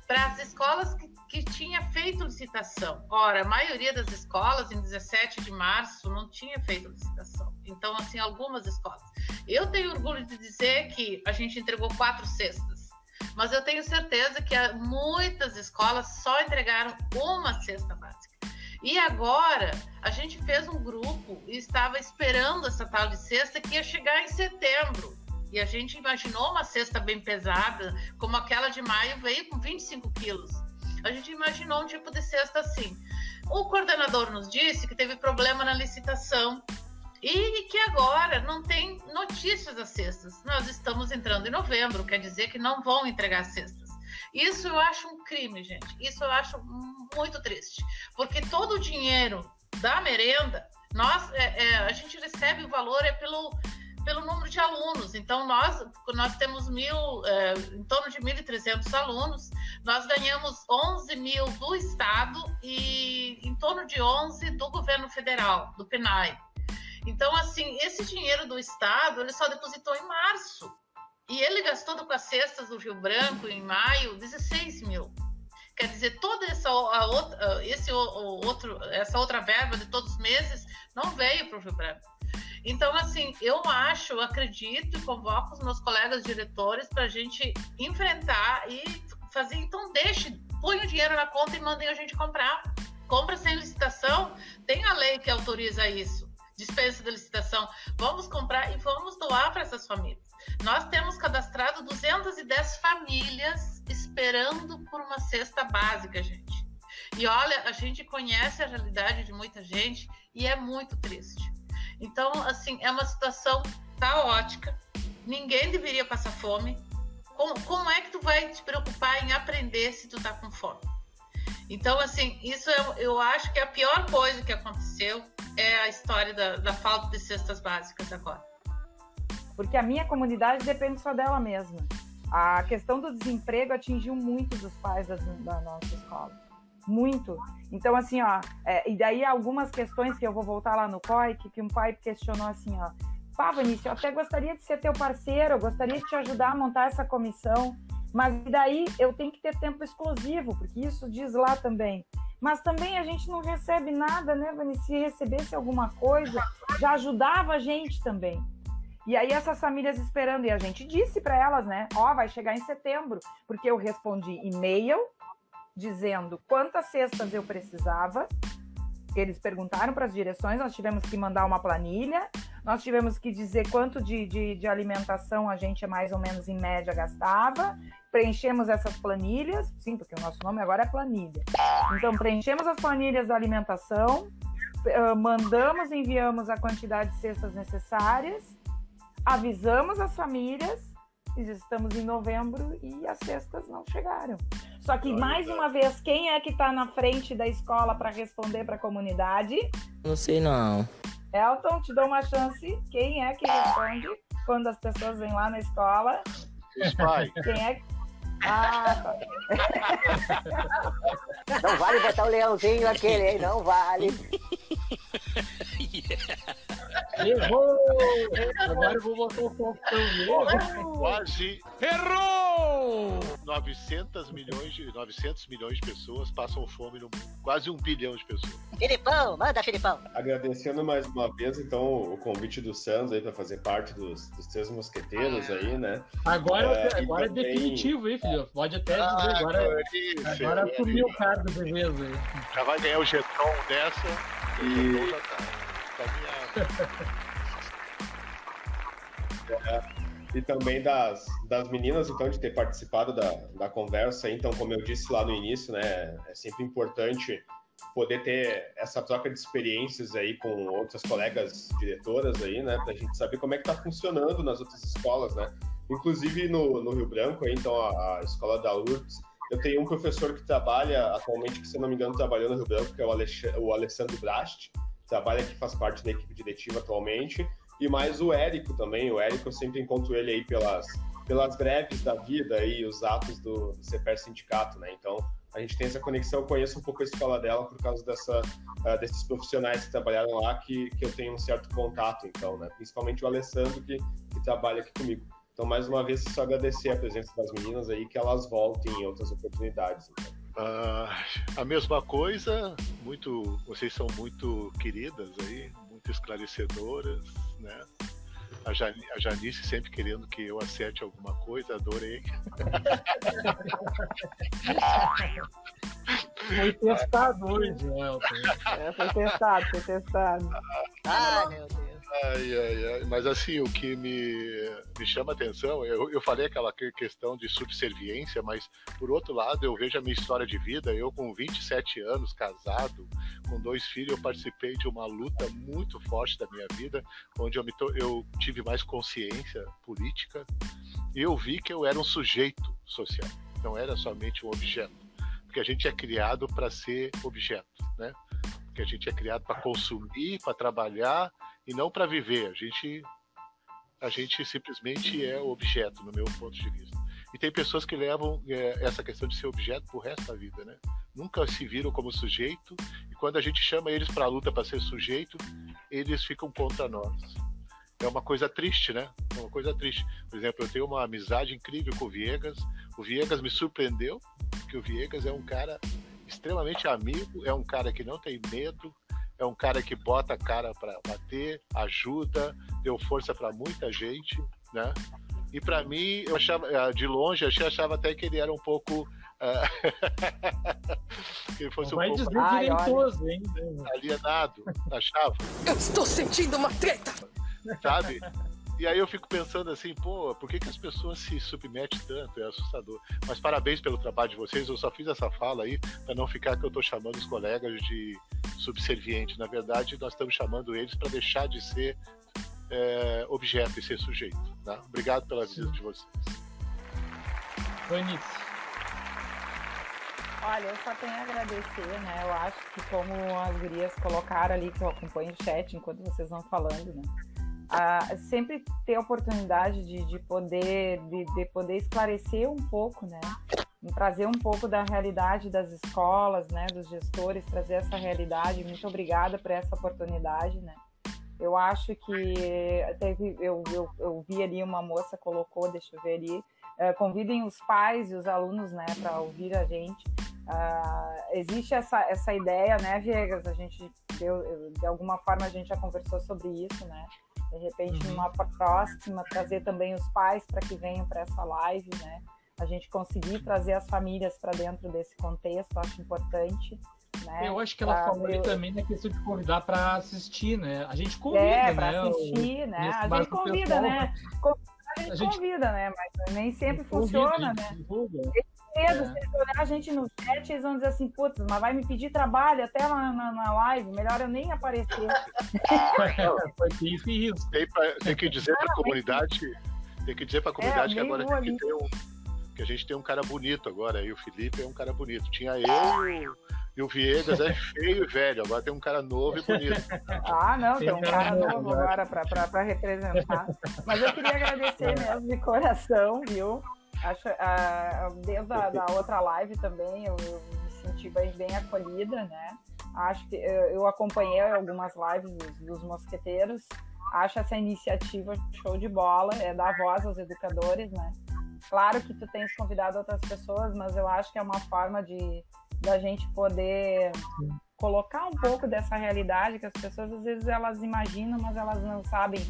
para as escolas que que tinha feito licitação. Ora, a maioria das escolas, em 17 de março, não tinha feito licitação. Então, assim, algumas escolas. Eu tenho orgulho de dizer que a gente entregou quatro cestas, mas eu tenho certeza que muitas escolas só entregaram uma cesta básica. E agora, a gente fez um grupo e estava esperando essa tal de cesta que ia chegar em setembro. E a gente imaginou uma cesta bem pesada, como aquela de maio, veio com 25 quilos. A gente imaginou um tipo de cesta assim. O coordenador nos disse que teve problema na licitação e que agora não tem notícias das cestas. Nós estamos entrando em novembro, quer dizer que não vão entregar cestas. Isso eu acho um crime, gente. Isso eu acho muito triste, porque todo o dinheiro da merenda, nós, é, é, a gente recebe o valor é pelo pelo número de alunos. Então, nós, nós temos mil, é, em torno de 1.300 alunos, nós ganhamos 11 mil do Estado e em torno de 11 do governo federal, do PNAE. Então, assim, esse dinheiro do Estado, ele só depositou em março. E ele gastou com as cestas do Rio Branco, em maio, 16 mil. Quer dizer, toda essa, a outra, esse, o, outro, essa outra verba de todos os meses não veio para o Rio Branco. Então, assim, eu acho, acredito e convoco os meus colegas diretores para a gente enfrentar e fazer. Então, deixe, põe o dinheiro na conta e mandem a gente comprar. Compra sem licitação, tem a lei que autoriza isso dispensa de licitação. Vamos comprar e vamos doar para essas famílias. Nós temos cadastrado 210 famílias esperando por uma cesta básica, gente. E olha, a gente conhece a realidade de muita gente e é muito triste. Então, assim, é uma situação caótica. Ninguém deveria passar fome. Como, como é que tu vai te preocupar em aprender se tu tá com fome? Então, assim, isso eu, eu acho que a pior coisa que aconteceu é a história da, da falta de cestas básicas agora. Porque a minha comunidade depende só dela mesma. A questão do desemprego atingiu muito dos pais das, da nossa escola. Muito. Então, assim, ó, é, e daí algumas questões que eu vou voltar lá no COI, que, que um pai questionou assim, ó, Pá, Vinícius, eu até gostaria de ser teu parceiro, eu gostaria de te ajudar a montar essa comissão, mas daí eu tenho que ter tempo exclusivo, porque isso diz lá também. Mas também a gente não recebe nada, né, Vanessa? Se recebesse alguma coisa, já ajudava a gente também. E aí essas famílias esperando, e a gente disse para elas, né? Ó, oh, vai chegar em setembro, porque eu respondi e-mail dizendo quantas cestas eu precisava. Eles perguntaram para as direções, nós tivemos que mandar uma planilha, nós tivemos que dizer quanto de, de, de alimentação a gente mais ou menos em média gastava, preenchemos essas planilhas, sim, porque o nosso nome agora é planilha. Então, preenchemos as planilhas da alimentação, uh, mandamos, enviamos a quantidade de cestas necessárias, avisamos as famílias, estamos em novembro e as cestas não chegaram. Só que, mais uma vez, quem é que está na frente da escola para responder para a comunidade? Não sei não. Elton, te dou uma chance. Quem é que responde quando as pessoas vêm lá na escola? Os pais. Quem é que ah, *laughs* Não vale botar o leãozinho aquele, hein? Não vale. *laughs* Errou! Agora eu vou botar o faltão Quase. Errou! 900 milhões, de, 900 milhões de pessoas passam fome no mundo. Quase um bilhão de pessoas. Filipão, manda, Filipão. Agradecendo mais uma vez, então, o convite do Santos aí para fazer parte dos, dos Três Mosqueteiros aí, né? Agora, é, agora é definitivo, hein, filho? Pode até dizer. Ah, agora, agora assumiu o cargo de vez aí. Já vai ganhar o jeton dessa e. O tá. É, e também das, das meninas, então, de ter participado da, da conversa. Então, como eu disse lá no início, né, é sempre importante poder ter essa troca de experiências aí com outras colegas diretoras aí, né, a gente saber como é que está funcionando nas outras escolas, né. Inclusive no, no Rio Branco, aí, então, a, a escola da URBS, eu tenho um professor que trabalha atualmente, que se não me engano trabalhou no Rio Branco, que é o, o Alessandro Brast, trabalha aqui, faz parte da equipe diretiva atualmente, e mais o Érico também. O Érico eu sempre encontro ele aí pelas, pelas greves da vida e os atos do, do CPR Sindicato, né? Então a gente tem essa conexão, eu conheço um pouco a escola dela por causa dessa, uh, desses profissionais que trabalharam lá, que, que eu tenho um certo contato, então, né? Principalmente o Alessandro, que, que trabalha aqui comigo. Então, mais uma vez, só agradecer a presença das meninas aí, que elas voltem em outras oportunidades. Então. Uh, a mesma coisa, muito, vocês são muito queridas aí, muito esclarecedoras, né? A, Jan, a Janice sempre querendo que eu acerte alguma coisa, adorei. Foi testado hoje, Elton. É, foi testado, foi testado. Ah, meu Deus. Ai, ai, ai. Mas assim, o que me, me chama atenção, eu, eu falei aquela questão de subserviência, mas por outro lado, eu vejo a minha história de vida. Eu, com 27 anos, casado, com dois filhos, eu participei de uma luta muito forte da minha vida, onde eu, me to... eu tive mais consciência política e eu vi que eu era um sujeito social, não era somente um objeto. Porque a gente é criado para ser objeto, né? Porque a gente é criado para consumir, para trabalhar e não para viver. A gente a gente simplesmente é objeto, no meu ponto de vista. E tem pessoas que levam é, essa questão de ser objeto pro resto da vida, né? Nunca se viram como sujeito e quando a gente chama eles para a luta para ser sujeito, eles ficam contra nós. é uma coisa triste, né? É uma coisa triste. Por exemplo, eu tenho uma amizade incrível com o Viegas. O Viegas me surpreendeu, porque o Viegas é um cara extremamente amigo, é um cara que não tem medo, é um cara que bota a cara para bater, ajuda, deu força para muita gente, né? E para mim, eu achava, eh, de longe, eu achava até que ele era um pouco. Uh... *laughs* que ele fosse Vai um pouco dizer direitoso, hein? alienado, achava. Eu estou sentindo uma treta! Sabe? E aí eu fico pensando assim, pô, por que, que as pessoas se submetem tanto? É assustador. Mas parabéns pelo trabalho de vocês. Eu só fiz essa fala aí para não ficar que eu estou chamando os colegas de subserviente. Na verdade, nós estamos chamando eles para deixar de ser é, objeto e ser sujeito. Tá? Obrigado pela visita de vocês. Vanice. Olha, eu só tenho a agradecer, né? Eu acho que como as gurias colocaram ali, que eu acompanho o chat enquanto vocês vão falando, né? Sempre ter a oportunidade de, de poder de, de, poder esclarecer um pouco, né? Trazer um pouco da realidade das escolas, né? Dos gestores, trazer essa realidade. Muito obrigada por essa oportunidade, né? Eu acho que teve, eu, eu, eu vi ali uma moça colocou, deixa eu ver ali, uh, convidem os pais e os alunos, né, para ouvir a gente. Uh, existe essa, essa ideia, né, Viegas? A gente, de alguma forma, a gente já conversou sobre isso, né? De repente, Uhum. numa próxima, trazer também os pais para que venham para essa live, né? A gente conseguir trazer as famílias para dentro desse contexto, acho importante. Né? Eu acho que ela Pra falou ali também na questão de convidar para assistir, né? A gente convida, É, pra né? assistir, o- né? A gente convida, pessoal, né? A gente, A gente- convida, né? Mas nem sempre Convida, funciona, a né? divulga. Cedo, É. se eles olhar a gente no chat, eles vão dizer assim, putz, mas vai me pedir trabalho até na, na, na live, melhor eu nem aparecer. *laughs* Foi que isso e isso. Tem, pra- tem que dizer para a comunidade, tem que dizer para a comunidade que nem agora tem que ter um, que a gente tem um cara bonito agora. E o Felipe é um cara bonito. Tinha eu e o- Viegas é feio e velho. Agora tem um cara novo e bonito. *laughs* Ah, não, Tem um cara novo novo, agora pra, pra, pra representar. Mas eu queria agradecer mesmo de coração, viu? Acho, ah, desde a da outra live também eu, eu me senti bem, bem acolhida, né? Acho que eu, eu acompanhei algumas lives dos, dos mosqueteiros. Acho essa iniciativa show de bola, é dar voz aos educadores, né? Claro que tu tens convidado outras pessoas, mas eu acho que é uma forma de da gente poder colocar um pouco dessa realidade que as pessoas às vezes elas imaginam, mas elas não sabem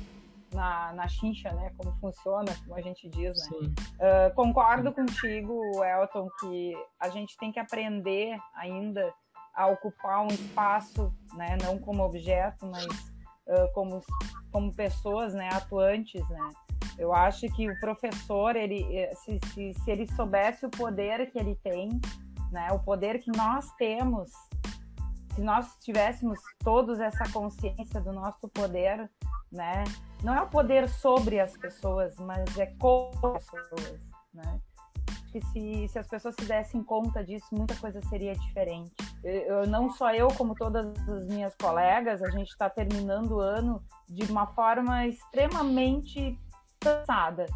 na, na chincha, né, como funciona, como a gente diz, né? Uh, concordo contigo, Elton, que a gente tem que aprender ainda a ocupar um espaço, né, não como objeto, mas uh, como, como pessoas, né, atuantes, né. Eu acho que o professor, ele, eh, se, se, se ele soubesse o poder que ele tem, né, o poder que nós temos, se nós tivéssemos todos essa consciência do nosso poder, né, não é o poder sobre as pessoas, mas é com as pessoas, né? Que se, se as pessoas se dessem conta disso, muita coisa seria diferente. Eu, eu- não só eu, como todas as minhas colegas, a gente está terminando o ano de uma forma extremamente cansada.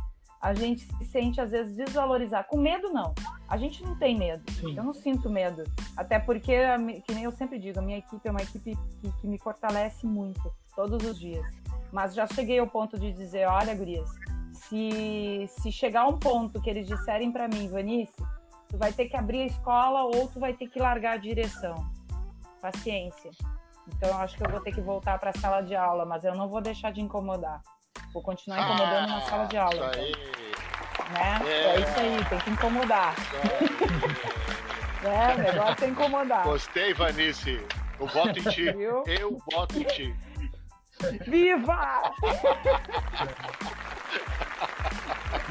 A gente se sente, às vezes, desvalorizar. Com medo, não. A gente não tem medo. Sim. Eu não sinto medo. Até porque, que nem eu sempre digo, a minha equipe é uma equipe que, que me fortalece muito, todos os dias. Mas já cheguei ao ponto de dizer, olha, gurias, se, se chegar um ponto que eles disserem para mim, Vanice, tu vai ter que abrir a escola ou tu vai ter que largar a direção. Paciência. Então eu acho que eu vou ter que voltar para a sala de aula, mas eu não vou deixar de incomodar. Vou continuar incomodando na sala de aula. Ah, Isso aí. Né? É. É isso aí, tem que incomodar. *laughs* É, o negócio é incomodar. Gostei, Vanice. Eu voto em ti. Viu? Eu voto em ti. Viva!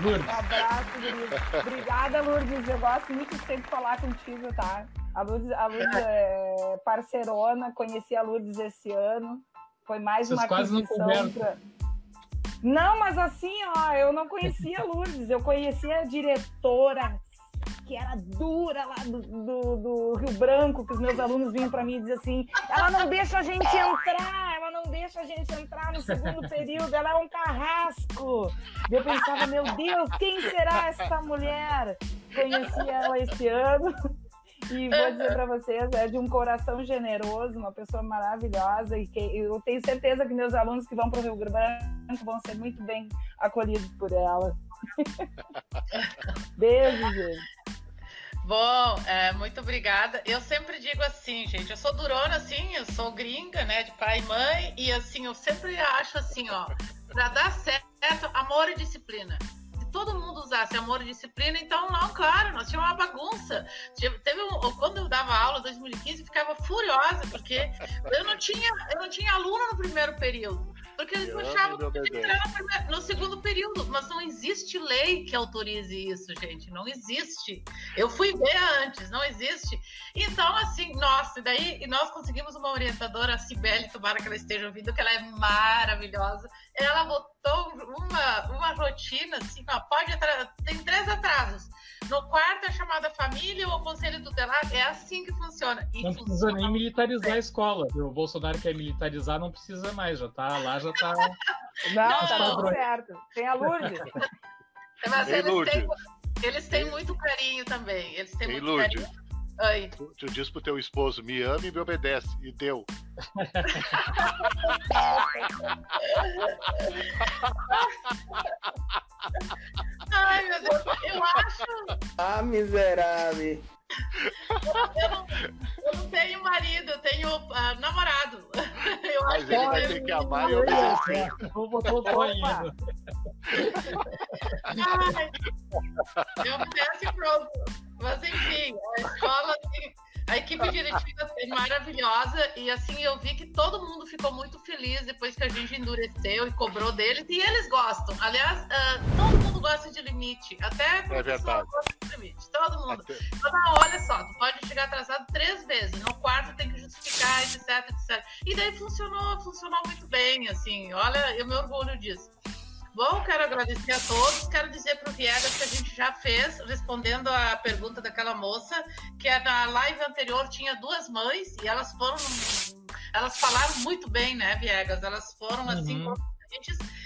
Lourdes. Um abraço, Lourdes. Obrigada, Lourdes. Eu gosto muito de sempre falar contigo, tá? A Lourdes, a Lourdes é parceirona, conheci a Lourdes esse ano. Foi mais Vocês uma quase não aquisição. conversam. pra- Não, mas assim, ó, eu não conhecia a Lourdes, eu conhecia a diretora, que era dura lá do, do, do Rio Branco, que os meus alunos vinham pra mim e diziam assim: ela não deixa a gente entrar, ela não deixa a gente entrar no segundo período, ela é um carrasco. E eu pensava, meu Deus, quem será essa mulher? Conheci ela esse ano. E vou dizer para vocês, é de um coração generoso, uma pessoa maravilhosa e que eu tenho certeza que meus alunos que vão para o Rio Branco vão ser muito bem acolhidos por ela. *laughs* Beijo, gente. Bom, é, muito obrigada. Eu sempre digo assim, gente, eu sou durona, assim, eu sou gringa, né, de pai e mãe, e assim, eu sempre acho assim, ó, para dar certo, amor e disciplina todo mundo usasse amor e disciplina, então não, claro, nós tínhamos uma bagunça. Teve um, quando eu dava aula em 2015, ficava furiosa, porque eu não tinha, eu não tinha aluno no primeiro período. Porque eles achavam que no, no segundo período, mas não existe lei que autorize isso, gente. Não existe. Eu fui ver antes, não existe. Então, assim, nossa, e daí nós conseguimos uma orientadora, a Cibele, tomara que ela esteja ouvindo, que ela é maravilhosa. Ela botou uma, uma rotina, assim, ó, pode tem três atrasos no quarto é chamada família ou conselho tutelar, é assim que funciona. E não precisa funciona nem militarizar a escola. O Bolsonaro quer militarizar, não precisa mais, já tá lá, já tá. *laughs* Não, não tá tudo certo. Tem a Lourdes. Mas Ei, eles, Lourdes. Têm, eles têm muito carinho também. Eles têm Ei, muito Lourdes. carinho. Oi. Tu, tu diz pro teu esposo, me ama e me obedece. E deu. *laughs* Ai, meu Deus, eu acho. Ah, miserável. Eu não, eu não tenho marido, eu tenho uh, namorado. *laughs* Eu Mas ele vai ter que amar e obedecer. Vou botar o ainda. Ai, eu obedece e pronto. Mas enfim, a escola tem a equipe diretiva é maravilhosa e assim eu vi que todo mundo ficou muito feliz depois que a gente endureceu e cobrou deles e eles gostam. Aliás, uh, todo mundo gosta de limite, até é verdade. gosta de limite, todo mundo. Então, olha só, tu pode chegar atrasado três vezes, no quarto tem que justificar, etc, etc. E daí funcionou, funcionou muito bem, assim. Olha, eu me orgulho disso. Bom, quero agradecer a todos. Quero dizer para o Viegas que a gente já fez, respondendo a pergunta daquela moça, que na live anterior tinha duas mães e elas foram. Elas falaram muito bem, né, Viegas? Elas foram assim uhum.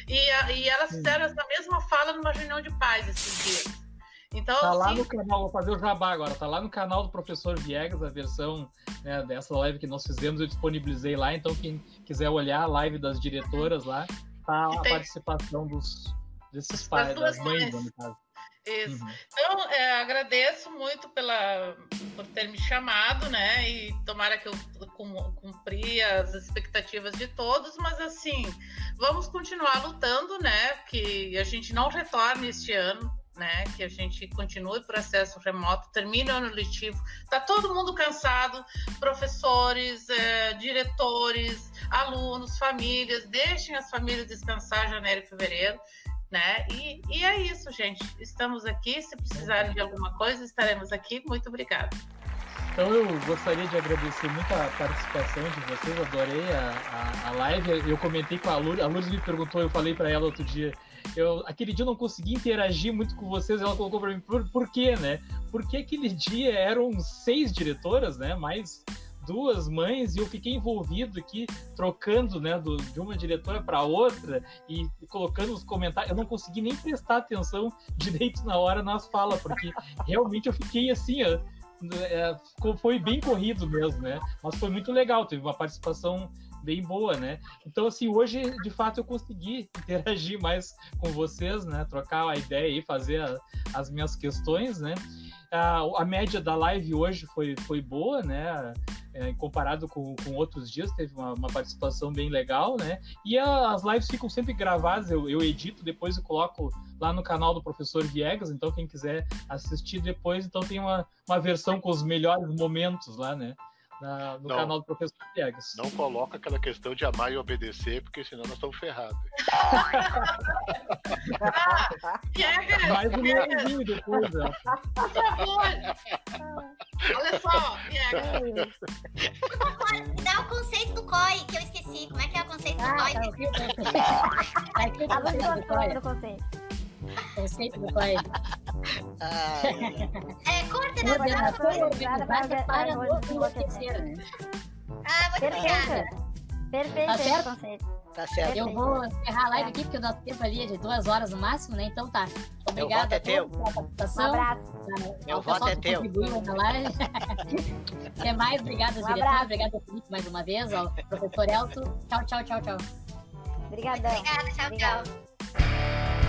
e, e elas fizeram essa mesma fala numa reunião de pais esses dias. Então, tá lá no canal, vou fazer o jabá agora, tá lá no canal do professor Viegas, a versão né, dessa live que nós fizemos, eu disponibilizei lá, então quem quiser olhar a live das diretoras lá, tá a participação dos, desses pais, das, das mães, no caso. Isso. Uhum. Então, é, agradeço muito pela, por ter me chamado, né? E tomara que eu cumpri as expectativas de todos, mas assim, vamos continuar lutando, né? Que a gente não retorne este ano, né? Que a gente continue o processo remoto, termine o ano letivo. Tá todo mundo cansado, professores, é, diretores, alunos, famílias, deixem as famílias descansar janeiro e fevereiro. Né? E, e é isso, gente. Estamos aqui. Se precisarem de alguma coisa, estaremos aqui. Muito obrigada. Então eu gostaria de agradecer muito a participação de vocês, adorei a, a, a live. Eu comentei com a Lourdes, a Lourdes me perguntou, eu falei para ela outro dia eu, aquele dia eu não consegui interagir muito com vocês, ela colocou para mim, por, por quê, né? Porque aquele dia eram seis diretoras, né? Mais duas mães e eu fiquei envolvido aqui trocando né do, de uma diretora para outra e, colocando os comentários eu não consegui nem prestar atenção *laughs* direito na hora nas falas porque realmente eu fiquei assim ó, é, foi bem corrido mesmo né mas foi muito legal teve uma participação bem boa, né? Então, assim, hoje, de fato, eu consegui *laughs* interagir mais com vocês, né? Trocar a ideia e fazer a, as minhas questões, né? A, a, média da live hoje foi, foi boa, né? É, comparado com, com outros dias, teve uma, uma, participação bem legal, né? E a, as lives ficam sempre gravadas, eu, eu edito, depois eu coloco lá no canal do professor Viegas, então quem quiser assistir depois, então tem uma, uma versão com os melhores momentos lá, né? Na, no não, canal do professor Piegas. Não coloca aquela questão de amar e obedecer, porque senão nós estamos ferrados. Piegas! Mais um meiozinho depois, ó. Por favor! Olha só, Piegas. Dá o conceito do COI, que eu esqueci. Como é que é o conceito do ah, COI? Tá, o conceito do conceito. Conceito do pai. Ah, é coordenação organizada para enlouquecer, né? Ah, muito obrigada. Perfeito Tá certo? conceito. Tá certo. Eu vou encerrar a live aqui, porque o nosso tempo ali é de duas horas no máximo, né? Então tá. Obrigada voto é a todos teu. pela participação. Um abraço. Meu Ao voto é teu. *laughs* Até mais, obrigado, Um diretor. Obrigado Felipe mais uma vez, ao professor Elton. Tchau, tchau, tchau, tchau. Obrigadão. Obrigada, tchau, Obrigada. tchau.